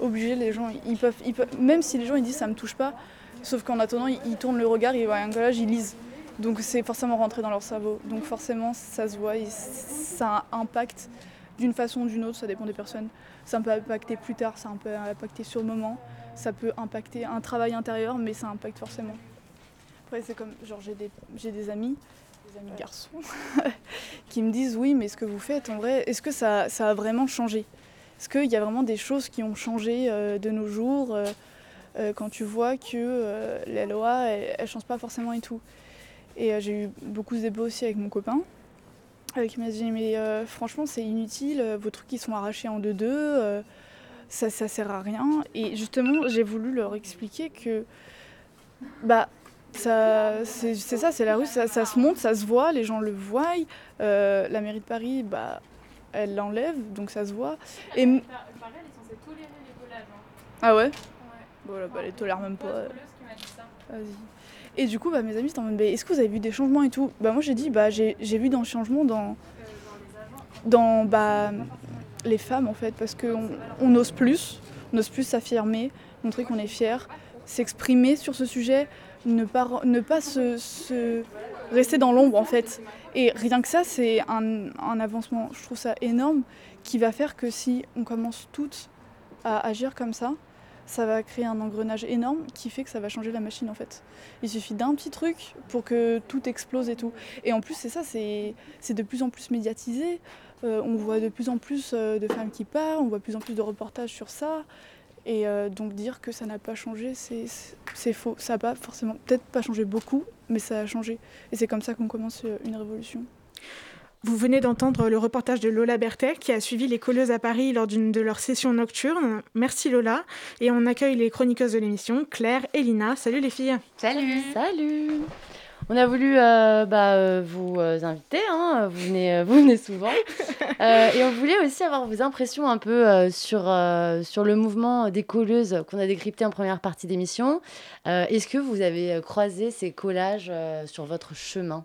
Obligé, les gens, ils peuvent, ils peuvent, même si les gens ils disent ça me touche pas, sauf qu'en attendant, ils, tournent le regard, ils voient un collage, ils lisent. Donc c'est forcément rentré dans leur cerveau. Donc forcément, ça se voit, et ça impacte d'une façon ou d'une autre, ça dépend des personnes. Ça peut impacter plus tard, ça peut impacter sur le moment, ça peut impacter un travail intérieur, mais ça impacte forcément. Après, c'est comme, genre, j'ai des, j'ai des amis, des amis garçons, qui me disent oui, mais ce que vous faites, en vrai, est-ce que ça, ça a vraiment changé? Est-ce qu'il y a vraiment des choses qui ont changé euh, de nos jours euh, euh, quand tu vois que la loi, elle, ne change pas forcément et tout? Et j'ai eu beaucoup de débats aussi avec mon copain, qui m'a dit mais franchement, c'est inutile, vos trucs ils sont arrachés en deux-deux, ça, ça sert à rien. Et justement, j'ai voulu leur expliquer que bah c'est ça, c'est la rue, ça, se monte, ça se voit, les gens le voient. Euh, la mairie de Paris, bah, elle l'enlève, donc ça se voit. Et Paris, elle est censée tolérer les collages. Hein. Ah ouais, Voilà, bah, elle tolère même pas. Et du coup, bah, mes amis, c'était en mode, est-ce que vous avez vu des changements et tout? Bah moi j'ai dit, bah j'ai vu dans le changement dans, dans bah, les femmes en fait, parce qu'on on ose plus, on ose plus s'affirmer, montrer qu'on est fier, s'exprimer sur ce sujet ne pas, ne pas se, rester dans l'ombre en fait. Et rien que ça, c'est un, un, avancement, je trouve ça énorme, qui va faire que si on commence toutes à agir comme ça, ça va créer un engrenage énorme qui fait que ça va changer la machine en fait. Il suffit d'un petit truc pour que tout explose et tout. Et en plus, c'est ça, c'est de plus en plus médiatisé. Euh, on voit de plus en plus euh, de femmes qui parlent, on voit de plus en plus de reportages sur ça. Et euh, donc dire que ça n'a pas changé, c'est faux. Ça n'a pas forcément, peut-être pas changé beaucoup, mais ça a changé. Et c'est comme ça qu'on commence euh, une révolution. Vous venez d'entendre le reportage de Lola Berthet qui a suivi les colleuses à Paris lors d'une de leurs sessions nocturnes. Merci Lola. Et on accueille les chroniqueuses de l'émission, Claire et Lina. Salut les filles. Salut. Salut. On a voulu euh, bah, euh, vous euh, inviter, hein, vous, venez, vous venez souvent. et on voulait aussi avoir vos impressions un peu sur, sur le mouvement des colleuses qu'on a décrypté en première partie d'émission. Est-ce que vous avez croisé ces collages sur votre chemin?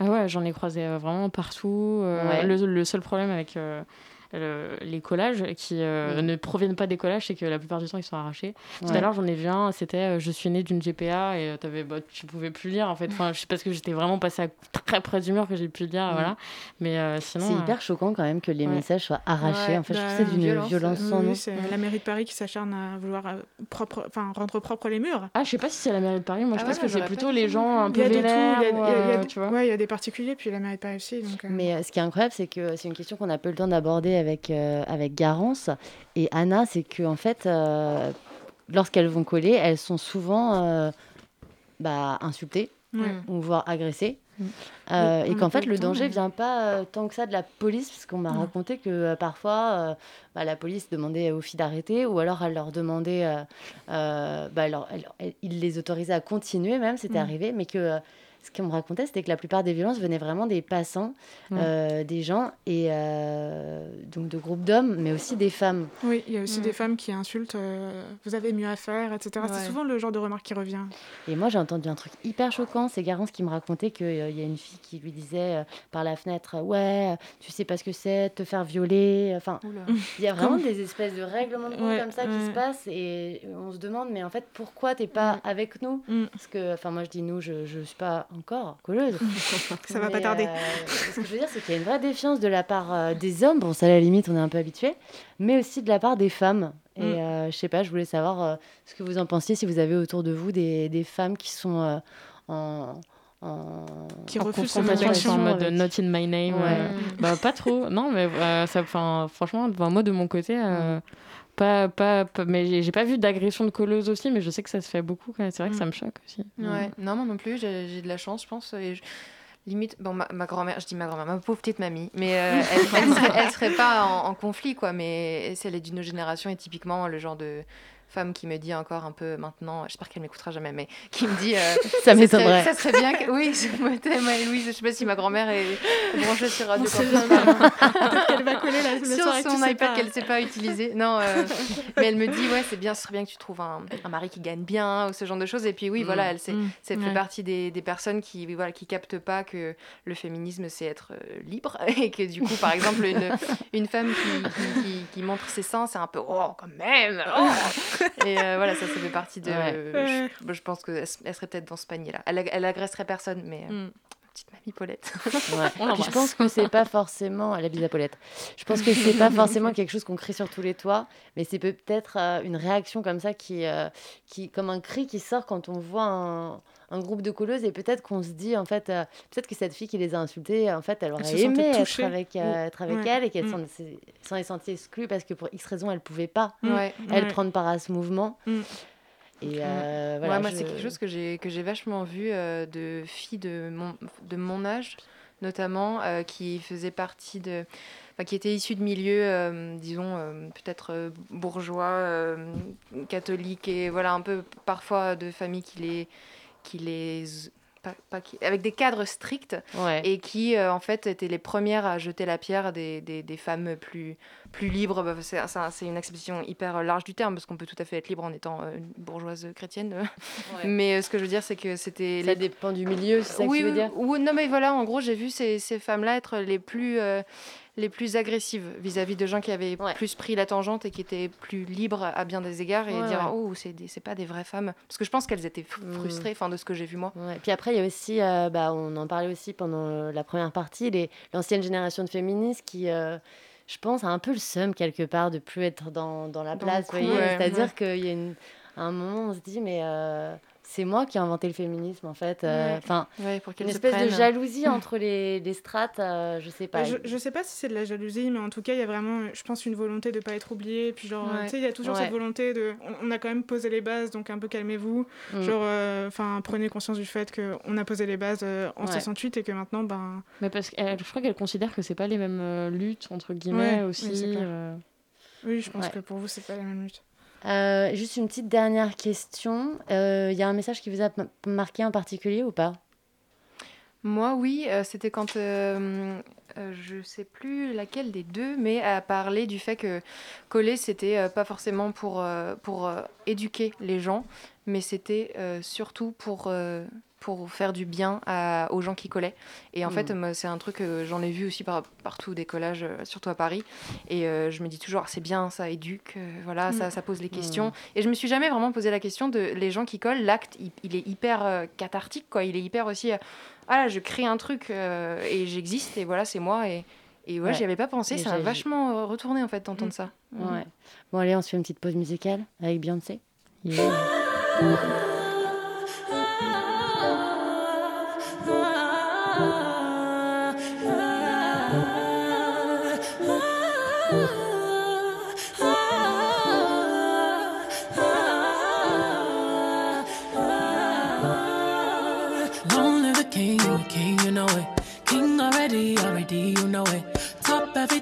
Ah ouais, j'en ai croisé vraiment partout. Le, le, seul problème avec les collages qui ne proviennent pas des collages, c'est que la plupart du temps, ils sont arrachés. Tout à l'heure, j'en ai vu un, c'était Je suis née d'une GPA et avais, bah, tu pouvais plus lire en fait. Enfin, je sais parce que j'étais vraiment passée à très près du mur que j'ai pu lire, voilà. Mais sinon. C'est hyper choquant quand même que les messages soient arrachés. en fait, je trouve que c'est bah, d'une violence, sans nom. c'est la mairie de Paris qui s'acharne à vouloir propre, enfin, rendre propre les murs. Ah, je sais pas si c'est la mairie de Paris. Moi, je ah pense que c'est plutôt les gens un peu vénères. Il y a des particuliers, puis la mairie de Paris aussi. Donc, Mais ce qui est incroyable, c'est que c'est une question qu'on a peu le temps d'aborder avec, avec Garance et Anna, c'est que en fait, lorsqu'elles vont coller, elles sont souvent bah, insultées ou voire agressées. Mm. Euh, et qu'en fait, le danger ne vient pas euh, tant que ça de la police, parce qu'on m'a mm. raconté que euh, parfois, bah, la police demandait aux filles d'arrêter, ou alors elle leur demandait, bah, alors, il les autorisait à continuer même, c'était mm. arrivé, mais que ce qu'on me racontait, c'était que la plupart des violences venaient vraiment des passants, euh, des gens, et euh, donc de groupes d'hommes, mais aussi des femmes. Oui, il y a aussi des femmes qui insultent euh, vous avez mieux à faire, etc. C'est souvent le genre de remarque qui revient. Et moi, j'ai entendu un truc hyper choquant. C'est Garance qui me racontait qu'il y a une fille qui lui disait par la fenêtre Ouais, tu sais pas ce que c'est, te faire violer. Enfin, il y a vraiment des espèces de règlements de compte comme ça qui se passent, et on se demande Mais en fait, pourquoi t'es pas avec nous? Mm. Parce que, enfin, moi, je dis nous, je, je suis pas encore colleuse. ça va pas tarder. Euh, ce que je veux dire, c'est qu'il y a une vraie défiance de la part euh, des hommes. Bon, ça, à la limite, on est un peu habitué, mais aussi de la part des femmes. Et mm. euh, je sais pas, je voulais savoir ce que vous en pensiez, si vous avez autour de vous des, des femmes qui sont en. En, qui refusent confrontation en mode not in my name bah pas trop non mais ça franchement moi de mon côté mm. Pas, pas, mais j'ai pas vu d'agression de colleuse aussi, mais je sais que ça se fait beaucoup. C'est vrai que ça me choque aussi. Ouais, non, moi non plus, j'ai de la chance, je pense. Et limite, bon, ma, ma grand-mère, je dis ma grand-mère, ma pauvre petite mamie, mais euh, elle, elle, serait, pas en, en, conflit, quoi. Mais si elle est d'une génération et typiquement le genre de femme qui me dit encore un peu maintenant, j'espère qu'elle m'écoutera jamais, mais qui me dit. Euh, ça m'étonnerait. Ça serait bien que. Oui, je me Louise, je sais pas si ma grand-mère est branchée sur Radio Peut-être qu'elle va coller la, sur son iPad qu'elle ne sait pas utiliser. Non, euh, mais elle me dit, ouais, c'est bien, ce serait bien que tu trouves un, un, mari qui gagne bien ou ce genre de choses. Et puis, oui, voilà, mm. elle, c'est, mm. fait partie des, des, personnes qui, voilà, qui captent pas que le féminisme, c'est être euh, libre. Et que du coup, par exemple, une, une femme qui, qui, qui, montre ses seins, c'est un peu, oh, quand même, oh. Et euh, voilà, ça, ça fait partie de. Je, pense qu'elle elle serait peut-être dans ce panier-là. Elle, elle agresserait personne, mais. Euh, mm. Petite mamie Paulette. je pense que c'est pas forcément. Elle habite à Paulette. Je pense que c'est pas forcément quelque chose qu'on crie sur tous les toits, mais c'est peut-être euh, une réaction comme ça qui, qui. comme un cri qui sort quand on voit un un groupe de colleuses et peut-être qu'on se dit en fait euh, peut-être que cette fille qui les a insultées en fait elle aurait aimé être avec, euh, être avec elle et qu'elle mm. s'en est sentie exclue parce que pour X raisons elle pouvait pas mm. elle prendre part à ce mouvement mm. Et euh, voilà, moi c'est quelque chose que j'ai que j'ai vachement vu de filles de mon de mon âge notamment qui faisaient partie de qui étaient issues de milieux, disons, peut-être bourgeois, catholiques, et voilà, un peu parfois de familles qui les, qui les pas, avec des cadres stricts et qui euh, en fait étaient les premières à jeter la pierre des, des, des femmes plus, plus libres. Bah, c'est une expression hyper large du terme parce qu'on peut tout à fait être libre en étant euh, bourgeoise chrétienne. Mais euh, ce que je veux dire, c'est que c'était. Ça les... dépend du milieu, c'est ça oui, que tu veux dire? ou, Non, mais voilà, en gros, j'ai vu ces, ces femmes-là être les plus les plus agressives vis-à-vis de gens qui avaient plus pris la tangente et qui étaient plus libres à bien des égards et dire oh c'est c'est pas des vraies femmes. Parce que je pense qu'elles étaient mm. frustrées enfin de ce que j'ai vu moi. Et puis après il y a aussi euh, bah, on en parlait aussi pendant la première partie l'ancienne génération de féministes qui euh, je pense a un peu le seum quelque part de plus être dans, dans la place c'est-à-dire qu'il y a une, un moment on se dit mais euh, c'est moi qui ai inventé le féminisme en fait. Euh, enfin, une espèce de jalousie entre les, les strates, euh, je sais pas. Je, je sais pas si c'est de la jalousie, mais en tout cas, il y a vraiment, je pense, une volonté de pas être oublié. Puis genre, tu sais, il y a toujours cette volonté de, on, a quand même posé les bases, donc un peu calmez-vous. Mm. Genre, euh, enfin, prenez conscience du fait qu'on a posé les bases en 68 et que maintenant, ben. Mais parce que je crois qu'elle considère que c'est pas les mêmes luttes entre guillemets aussi. Oui, je pense que pour vous, c'est pas les mêmes luttes. Euh, juste une petite dernière question. Il euh, y a un message qui vous a marqué en particulier ou pas? Moi, oui. Euh, c'était quand je sais plus laquelle des deux, mais à parler du fait que coller, c'était pas forcément pour, pour éduquer les gens, mais c'était surtout pour pour faire du bien aux gens qui collaient. Et en fait, mm. c'est un truc que j'en ai vu aussi partout des collages, euh, surtout à Paris. Et euh, je me dis toujours, c'est bien, ça éduque, euh, voilà, ça, mm. ça, pose les questions. Mm. Et je me suis jamais vraiment posé la question de les gens qui collent, l'acte, il, est hyper cathartique, quoi. Il est hyper aussi, ah là, je crée un truc et j'existe, et voilà, c'est moi. Et, et ouais, j'y avais pas pensé, ça a vachement retourné en fait d'entendre ça. Ouais. Bon, allez, on se fait une petite pause musicale avec Beyoncé.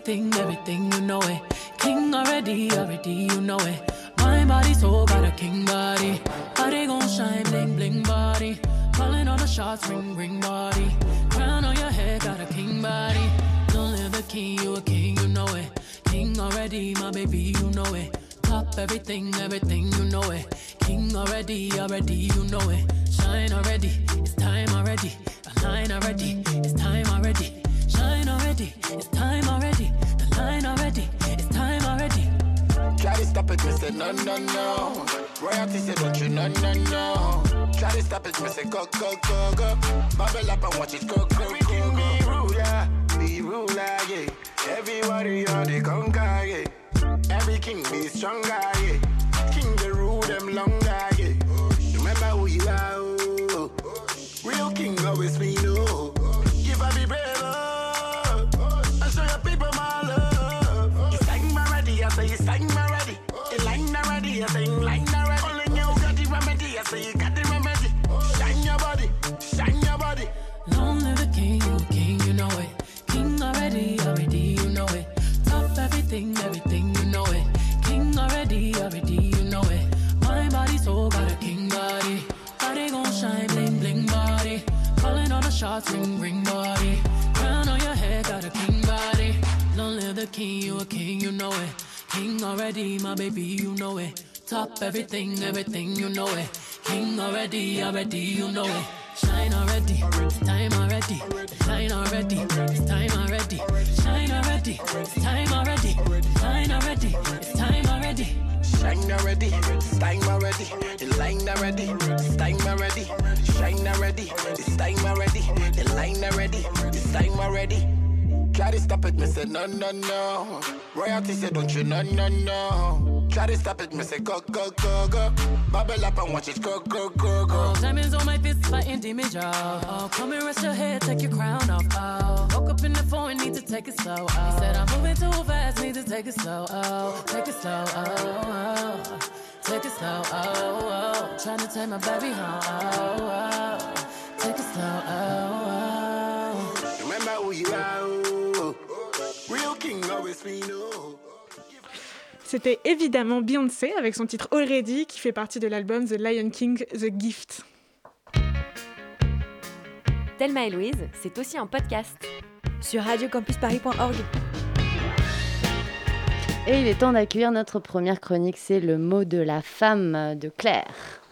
Everything, everything, you know it. King already, already, you know it. My body so got a king body. Body gon' shine, bling, bling body. Calling all the shots, ring, ring body. Crown on your head, got a king body. Don't live the king, you a king, you know it. King already, my baby, you know it. Top everything, everything, you know it. King already, already, you know it. Shine already, it's time already. Align already, it's time already. Shine already, it's time already. The line already, it's time already. Try to stop it, me say no, no, no. Royalty say don't you, no, no, no. Try to stop it, me say go, go, go, go. Bubble up and watch it go, go, go, go. Be ruler, be ruler, yeah. Every warrior they conquer, yeah. Every king be stronger, yeah. King the rule them longer, yeah. Remember who you are, oh. Real king always be Top everything, everything, you know it. King already, already, you know it. Shine already, it's time already. Shine already, it's time already. Shine already, it's time already. Shine already, it's time already. Shine already, it's time already. The line already, time already. Shine already, it's time already. The line already, it's time already. Try to stop it, me say no, no, no. Royalty say don't you, no, no, no. Try to stop it, me say go, go, go, go. Bubble up and watch it go, go, go, go. Diamonds on my fist, fighting damage, oh. oh. Come and rest your head, take your crown off, oh. Woke up in the phone, need to take it slow, oh. He said I'm moving too fast, need to take it slow, oh. Take it slow, oh, oh. Take it slow, oh, oh. Trying to take my baby home, oh, oh. Take it slow, oh, oh. C'était évidemment Beyoncé avec son titre Already qui fait partie de l'album The Lion King The Gift. Thelma et Louise, c'est aussi un podcast sur radiocampusparis.org. Et il est temps d'accueillir notre première chronique, c'est le mot de la femme de Claire.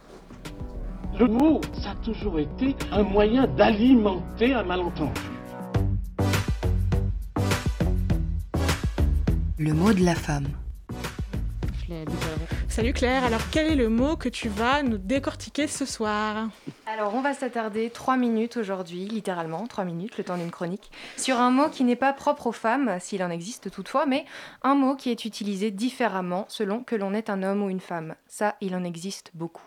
Le mot, ça a toujours été un moyen d'alimenter un malentendu. Le mot de la femme. Salut Claire, alors quel est le mot que tu vas nous décortiquer ce soir? Alors on va s'attarder trois minutes aujourd'hui, littéralement trois minutes, le temps d'une chronique, sur un mot qui n'est pas propre aux femmes, s'il en existe toutefois, mais un mot qui est utilisé différemment selon que l'on est un homme ou une femme. Ça, il en existe beaucoup.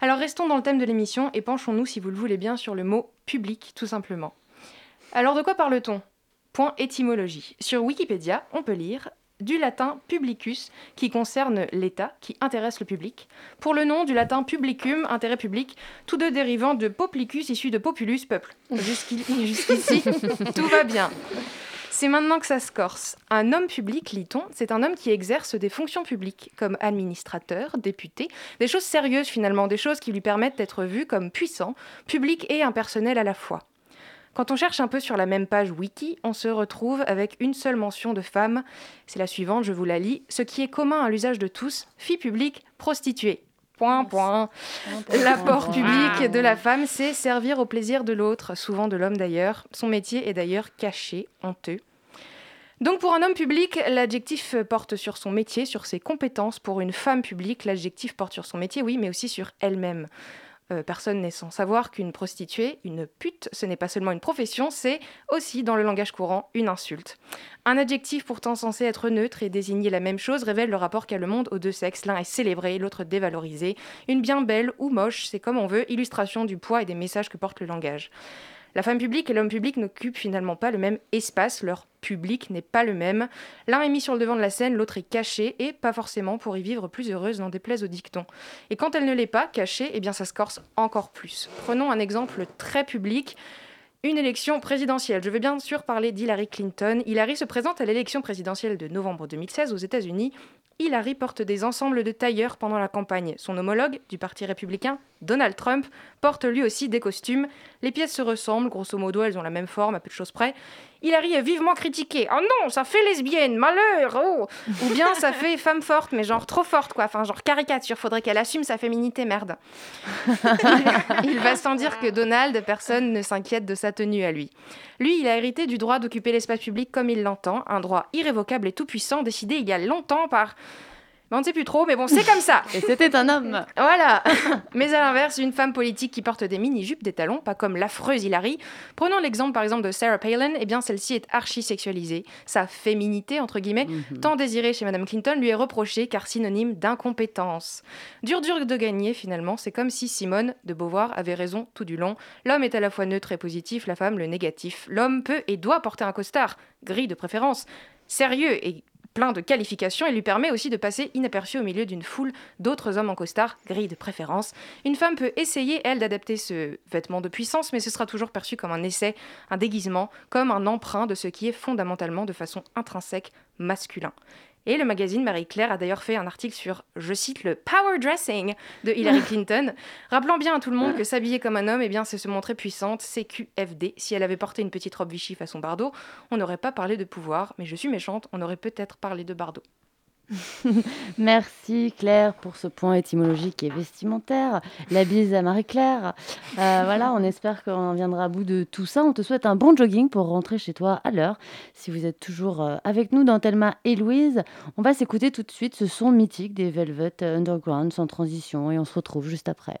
Alors restons dans le thème de l'émission et penchons-nous, si vous le voulez bien, sur le mot public, tout simplement. Alors de quoi parle-t-on? Point étymologie. Sur Wikipédia, on peut lire du latin publicus, qui concerne l'État, qui intéresse le public, pour le nom du latin publicum, intérêt public, tous deux dérivant de poplicus, issu de populus, peuple. Jusqu'ici, tout va bien. C'est maintenant que ça se corse. Un homme public, lit-on, c'est un homme qui exerce des fonctions publiques, comme administrateur, député, des choses sérieuses finalement, des choses qui lui permettent d'être vu comme puissant, public et impersonnel à la fois. Quand on cherche un peu sur la même page wiki, on se retrouve avec une seule mention de femme. C'est la suivante, je vous la lis. Ce qui est commun à l'usage de tous, fille publique, prostituée. Point, point. L'apport public de la femme, c'est servir au plaisir de l'autre, souvent de l'homme d'ailleurs. Son métier est d'ailleurs caché, honteux. Donc pour un homme public, l'adjectif porte sur son métier, sur ses compétences. Pour une femme publique, l'adjectif porte sur son métier, oui, mais aussi sur elle-même. Euh, personne n'est sans savoir qu'une prostituée, une pute, ce n'est pas seulement une profession, c'est aussi, dans le langage courant, une insulte. Un adjectif pourtant censé être neutre et désigner la même chose révèle le rapport qu'a le monde aux deux sexes. L'un est célébré, l'autre dévalorisé. Une bien belle ou moche, c'est comme on veut, illustration du poids et des messages que porte le langage. La femme publique et l'homme public n'occupent finalement pas le même espace, leur public n'est pas le même. L'un est mis sur le devant de la scène, l'autre est caché, et pas forcément pour y vivre plus heureuse, n'en déplaise au dicton. Et quand elle ne l'est pas, cachée, eh bien ça se corse encore plus. Prenons un exemple très public. Une élection présidentielle. Je vais bien sûr parler d'Hillary Clinton. Hillary se présente à l'élection présidentielle de novembre 2016 aux États-Unis Hillary porte des ensembles de tailleurs pendant la campagne. Son homologue du Parti républicain, Donald Trump, porte lui aussi des costumes. Les pièces se ressemblent, grosso modo, elles ont la même forme, à peu de choses près. Hillary est vivement critiquée. Oh non, ça fait lesbienne, malheur oh. Ou bien ça fait femme forte, mais genre trop forte, quoi. Enfin, genre caricature, faudrait qu'elle assume sa féminité, merde. il va sans dire que Donald, personne ne s'inquiète de sa tenue à lui. Lui, il a hérité du droit d'occuper l'espace public comme il l'entend, un droit irrévocable et tout-puissant décidé il y a longtemps par on ne sait plus trop, mais bon, c'est comme ça. Et c'était un homme. Voilà. mais à l'inverse, une femme politique qui porte des mini-jupes, des talons, pas comme l'affreuse Hillary. Prenons l'exemple par exemple de Sarah Palin, eh bien celle-ci est archi-sexualisée. Sa féminité, entre guillemets, mhm. tant désirée chez Madame Clinton, lui est reprochée car synonyme d'incompétence. Dur dur de gagner finalement, c'est comme si Simone de Beauvoir avait raison tout du long. L'homme est à la fois neutre et positif, la femme le négatif. L'homme peut et doit porter un costard, gris de préférence, sérieux et plein de qualifications et lui permet aussi de passer inaperçu au milieu d'une foule d'autres hommes en costard, gris de préférence. Une femme peut essayer, elle, d'adapter ce vêtement de puissance, mais ce sera toujours perçu comme un essai, un déguisement, comme un emprunt de ce qui est fondamentalement de façon intrinsèque masculin. Et le magazine Marie-Claire a d'ailleurs fait un article sur, je cite, le power dressing de Hillary Clinton, rappelant bien à tout le monde que s'habiller comme un homme, eh bien, c'est se montrer puissante, CQFD. Si elle avait porté une petite robe Vichy façon Bardot, on n'aurait pas parlé de pouvoir, mais je suis méchante, on aurait peut-être parlé de Bardot. Merci Claire pour ce point étymologique et vestimentaire. La bise à Marie-Claire. Euh, voilà, on espère qu'on viendra à bout de tout ça. On te souhaite un bon jogging pour rentrer chez toi à l'heure. Si vous êtes toujours euh, avec nous dans Thelma et Louise, on va s'écouter tout de suite ce son mythique des Velvet Underground sans transition et on se retrouve juste après.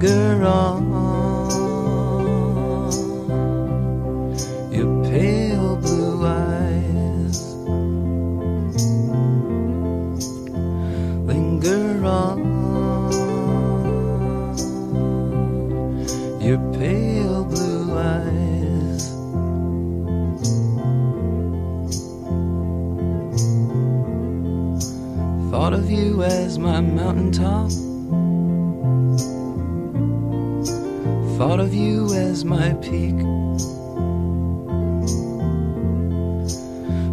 Linger on. Your pale blue eyes linger on. Your pale blue eyes. Thought of you as my mountaintop. My peak.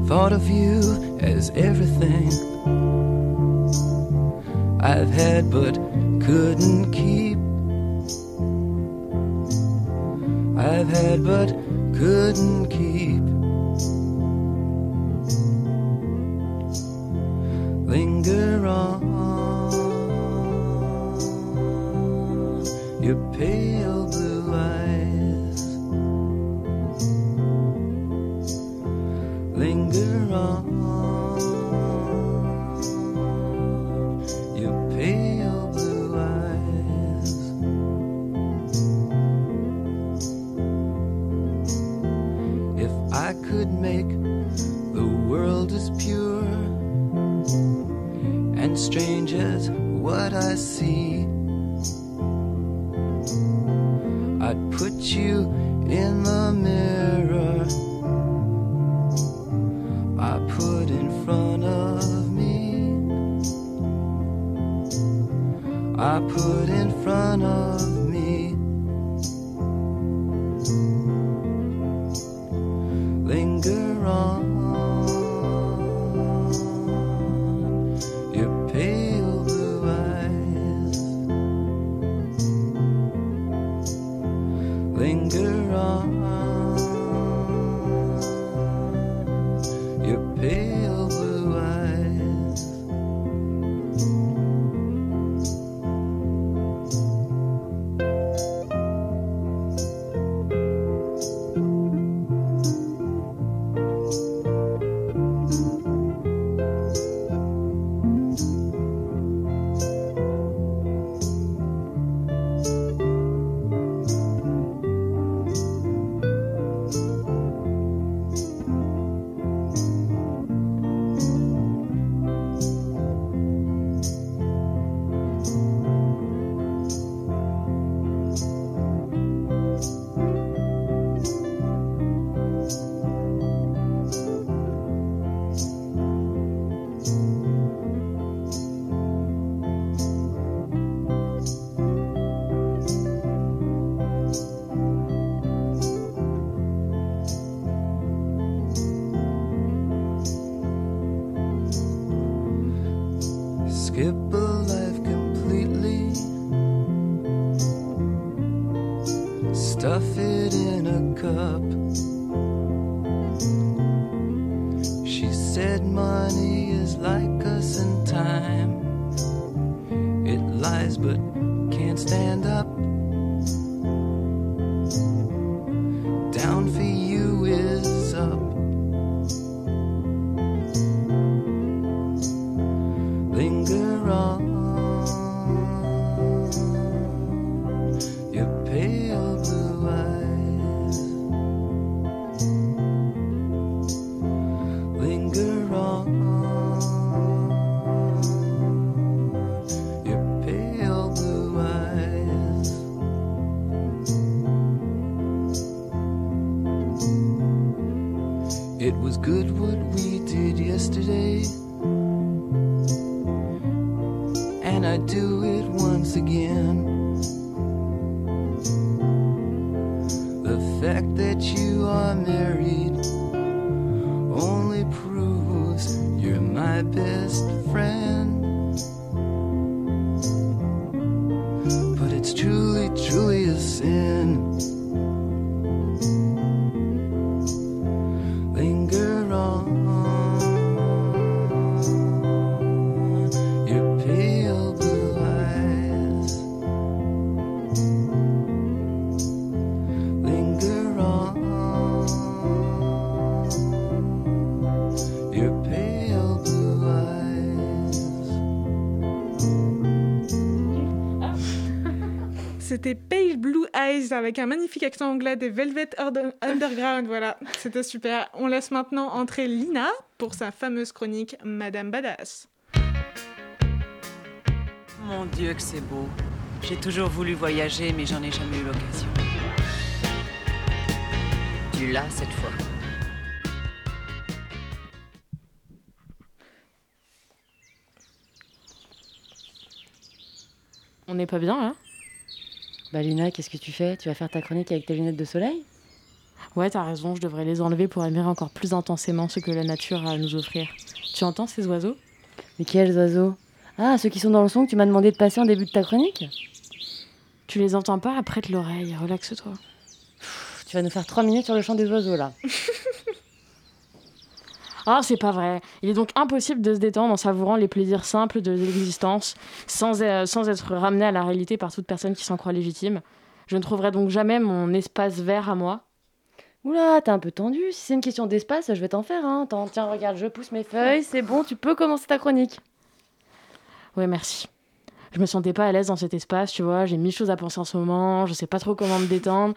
Thought of you as everything I've had but couldn't keep. C'était Pale Blue Eyes avec un magnifique accent anglais des Velvet Under- Underground. Voilà, c'était super. On laisse maintenant entrer Lina pour sa fameuse chronique Madame Badass. Mon Dieu que c'est beau. J'ai toujours voulu voyager, mais j'en ai jamais eu l'occasion. Tu l'as cette fois. On n'est pas bien là Bah Lina, qu'est-ce que tu fais? Tu vas faire ta chronique avec tes lunettes de soleil? Ouais, t'as raison, je devrais les enlever pour admirer encore plus intensément ce que la nature a à nous offrir. Tu entends ces oiseaux? Mais quels oiseaux? Ah, ceux qui sont dans le son que tu m'as demandé de passer en début de ta chronique? Tu les entends pas? Prête l'oreille, relaxe-toi. Tu vas nous faire trois minutes sur le chant des oiseaux là. Ah, c'est pas vrai. Il est donc impossible de se détendre en savourant les plaisirs simples de l'existence, sans, euh, sans être ramené à la réalité par toute personne qui s'en croit légitime. Je ne trouverai donc jamais mon espace vert à moi. Oula, t'es un peu tendu. Si c'est une question d'espace, je vais t'en faire. Hein. Tiens, regarde, je pousse mes feuilles, c'est bon, tu peux commencer ta chronique. Ouais, merci. Je me sentais pas à l'aise dans cet espace, tu vois. J'ai mille choses à penser en ce moment. Je sais pas trop comment me détendre.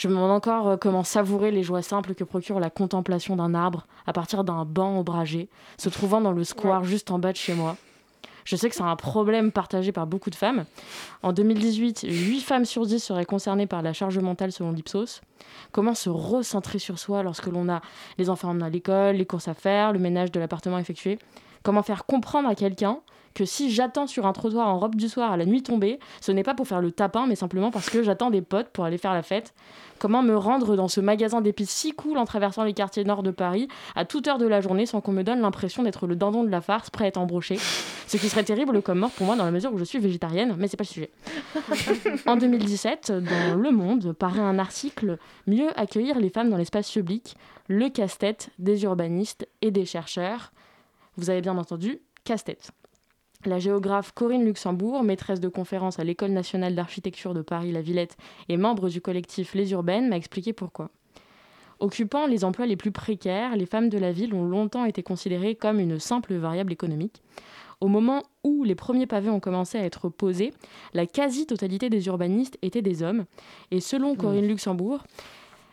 Je me demande encore euh, comment savourer les joies simples que procure la contemplation d'un arbre à partir d'un banc ombragé, se trouvant dans le square juste en bas de chez moi. Je sais que c'est un problème partagé par beaucoup de femmes. En 2018, 8 femmes sur 10 seraient concernées par la charge mentale selon l'Ipsos. Comment se recentrer sur soi lorsque l'on a les enfants à l'école, les courses à faire, le ménage de l'appartement effectué? Comment faire comprendre à quelqu'un que si j'attends sur un trottoir en robe du soir à la nuit tombée, ce n'est pas pour faire le tapin, mais simplement parce que j'attends des potes pour aller faire la fête. Comment me rendre dans ce magasin d'épices si cool en traversant les quartiers nord de Paris à toute heure de la journée sans qu'on me donne l'impression d'être le dindon de la farce prêt à être embroché? Ce qui serait terrible comme mort pour moi dans la mesure où je suis végétarienne, mais c'est pas le sujet. en 2017, dans Le Monde, paraît un article Mieux accueillir les femmes dans l'espace public, le casse-tête des urbanistes et des chercheurs. Vous avez bien entendu, casse-tête. La géographe Corinne Luxembourg, maîtresse de conférence à l'École nationale d'architecture de Paris-La Villette et membre du collectif Les Urbaines, m'a expliqué pourquoi. Occupant les emplois les plus précaires, les femmes de la ville ont longtemps été considérées comme une simple variable économique. Au moment où les premiers pavés ont commencé à être posés, la quasi-totalité des urbanistes étaient des hommes. Et selon Corinne Luxembourg,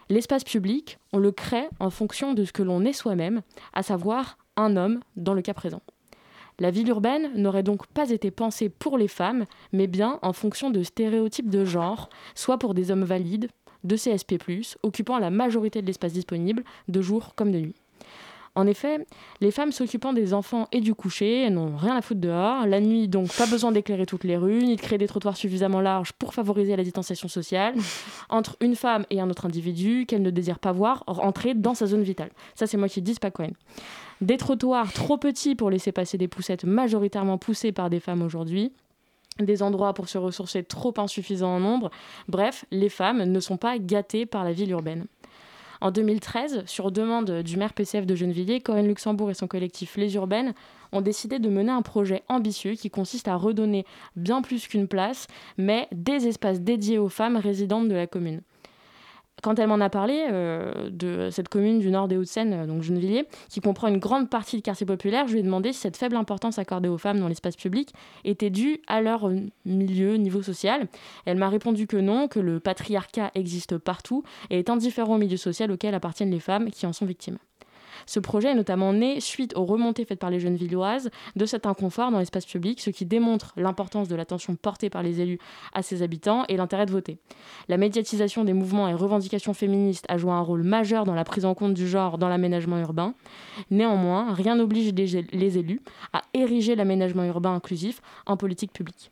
l'espace public, on le crée en fonction de ce que l'on est soi-même, à savoir un homme dans le cas présent. La ville urbaine n'aurait donc pas été pensée pour les femmes, mais bien en fonction de stéréotypes de genre, soit pour des hommes valides, de CSP, occupant la majorité de l'espace disponible, de jour comme de nuit. En effet, les femmes s'occupant des enfants et du coucher n'ont rien à foutre dehors. La nuit, donc, pas besoin d'éclairer toutes les rues, ni de créer des trottoirs suffisamment larges pour favoriser la distanciation sociale entre une femme et un autre individu qu'elle ne désire pas voir rentrer dans sa zone vitale. Ça, c'est moi qui dis, pas Cohen. Des trottoirs trop petits pour laisser passer des poussettes majoritairement poussées par des femmes aujourd'hui des endroits pour se ressourcer trop insuffisants en nombre. Bref, les femmes ne sont pas gâtées par la ville urbaine. En 2013, sur demande du maire PCF de Gennevilliers, Corinne Luxembourg et son collectif Les Urbaines ont décidé de mener un projet ambitieux qui consiste à redonner bien plus qu'une place, mais des espaces dédiés aux femmes résidentes de la commune quand elle m'en a parlé euh, de cette commune du nord des Hauts-de-Seine, euh, donc Gennevilliers, qui comprend une grande partie du quartier populaire, je lui ai demandé si cette faible importance accordée aux femmes dans l'espace public était due à leur milieu, niveau social. Elle m'a répondu que non, que le patriarcat existe partout et est indifférent au milieu social auquel appartiennent les femmes qui en sont victimes. Ce projet est notamment né suite aux remontées faites par les jeunes villoises de cet inconfort dans l'espace public, ce qui démontre l'importance de l'attention portée par les élus à ses habitants et l'intérêt de voter. La médiatisation des mouvements et revendications féministes a joué un rôle majeur dans la prise en compte du genre dans l'aménagement urbain. Néanmoins, rien n'oblige les élus à ériger l'aménagement urbain inclusif en politique publique.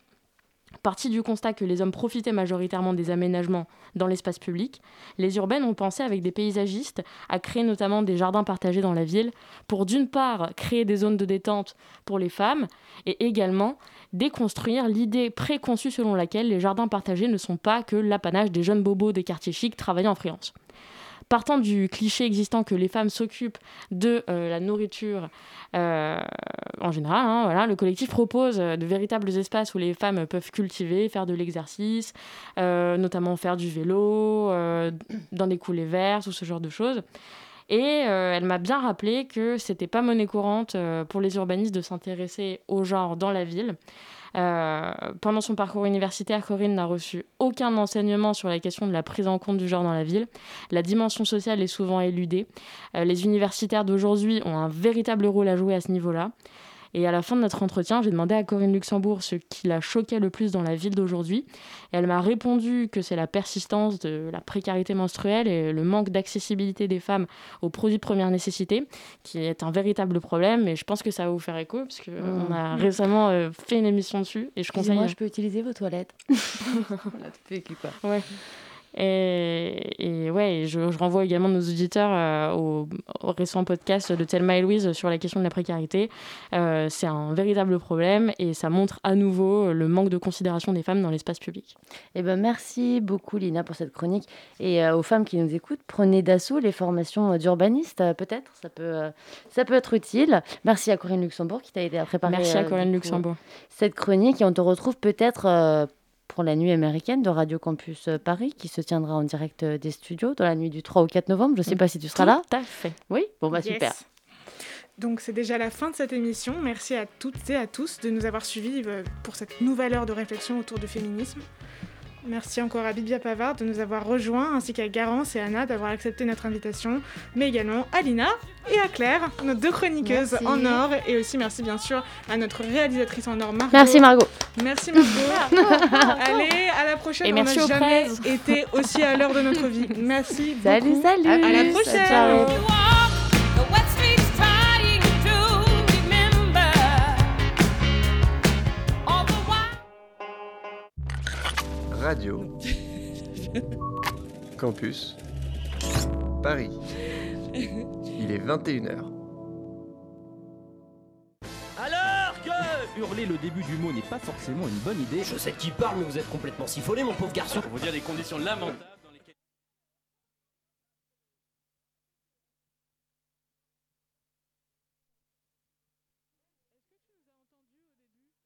Parti du constat que les hommes profitaient majoritairement des aménagements dans l'espace public, les urbaines ont pensé avec des paysagistes à créer notamment des jardins partagés dans la ville pour d'une part créer des zones de détente pour les femmes et également déconstruire l'idée préconçue selon laquelle les jardins partagés ne sont pas que l'apanage des jeunes bobos des quartiers chics travaillant en freelance. Partant du cliché existant que les femmes s'occupent de euh, la nourriture euh, en général, hein, voilà, le collectif propose euh, de véritables espaces où les femmes peuvent cultiver, faire de l'exercice, notamment faire du vélo, dans des coulées vertes ou ce genre de choses. Et elle m'a bien rappelé que c'était pas monnaie courante pour les urbanistes de s'intéresser au genre dans la ville. Euh, pendant son parcours universitaire, Corinne n'a reçu aucun enseignement sur la question de la prise en compte du genre dans la ville. La dimension sociale est souvent éludée. Euh, les universitaires d'aujourd'hui ont un véritable rôle à jouer à ce niveau-là. Et à la fin de notre entretien, j'ai demandé à Corinne Luxembourg ce qui la choquait le plus dans la ville d'aujourd'hui. Et elle m'a répondu que c'est la persistance de la précarité menstruelle et le manque d'accessibilité des femmes aux produits de première nécessité, qui est un véritable problème. Et je pense que ça va vous faire écho, parce qu'on mmh. a récemment euh, fait une émission dessus. Et je conseille. Moi, je peux utiliser vos toilettes. tu quoi. Ouais. Et, ouais, je, renvoie également nos auditeurs euh, au, récent podcast de Thelma et Louise sur la question de la précarité. Euh, c'est un véritable problème et ça montre à nouveau le manque de considération des femmes dans l'espace public. Eh ben, merci beaucoup Lina pour cette chronique. Et euh, aux femmes qui nous écoutent, prenez d'assaut les formations d'urbanistes, peut-être, ça peut, ça peut être utile. Merci à Corinne Luxembourg qui t'a aidé à préparer merci à Corinne Luxembourg. cette chronique et on te retrouve peut-être pour la nuit américaine de Radio Campus euh, Paris qui se tiendra en direct euh, des studios dans la nuit du 3 au 4 novembre. Je ne sais mm. pas si tu seras là. Tout à fait. Oui, bon bah super. Donc c'est déjà la fin de cette émission. Merci à toutes et à tous de nous avoir suivis euh, pour cette nouvelle heure de réflexion autour du féminisme. Merci encore à Bibia Pavard de nous avoir rejoints, ainsi qu'à Garance et Anna d'avoir accepté notre invitation, mais également à Lina et à Claire, nos deux chroniqueuses en or, et aussi merci bien sûr à notre réalisatrice en or, Margot. Merci Margot. Merci Margot. Allez, à la prochaine. Et On merci n'a jamais été aussi à l'heure de notre vie. Merci. Salut, salut. À la prochaine. Radio. Campus. Paris. Il est 21h. Alors que Hurler le début du mot n'est pas forcément une bonne idée. Je sais qui parle, mais vous êtes complètement siphonné, mon pauvre garçon. Pour vous dire des conditions lamentables.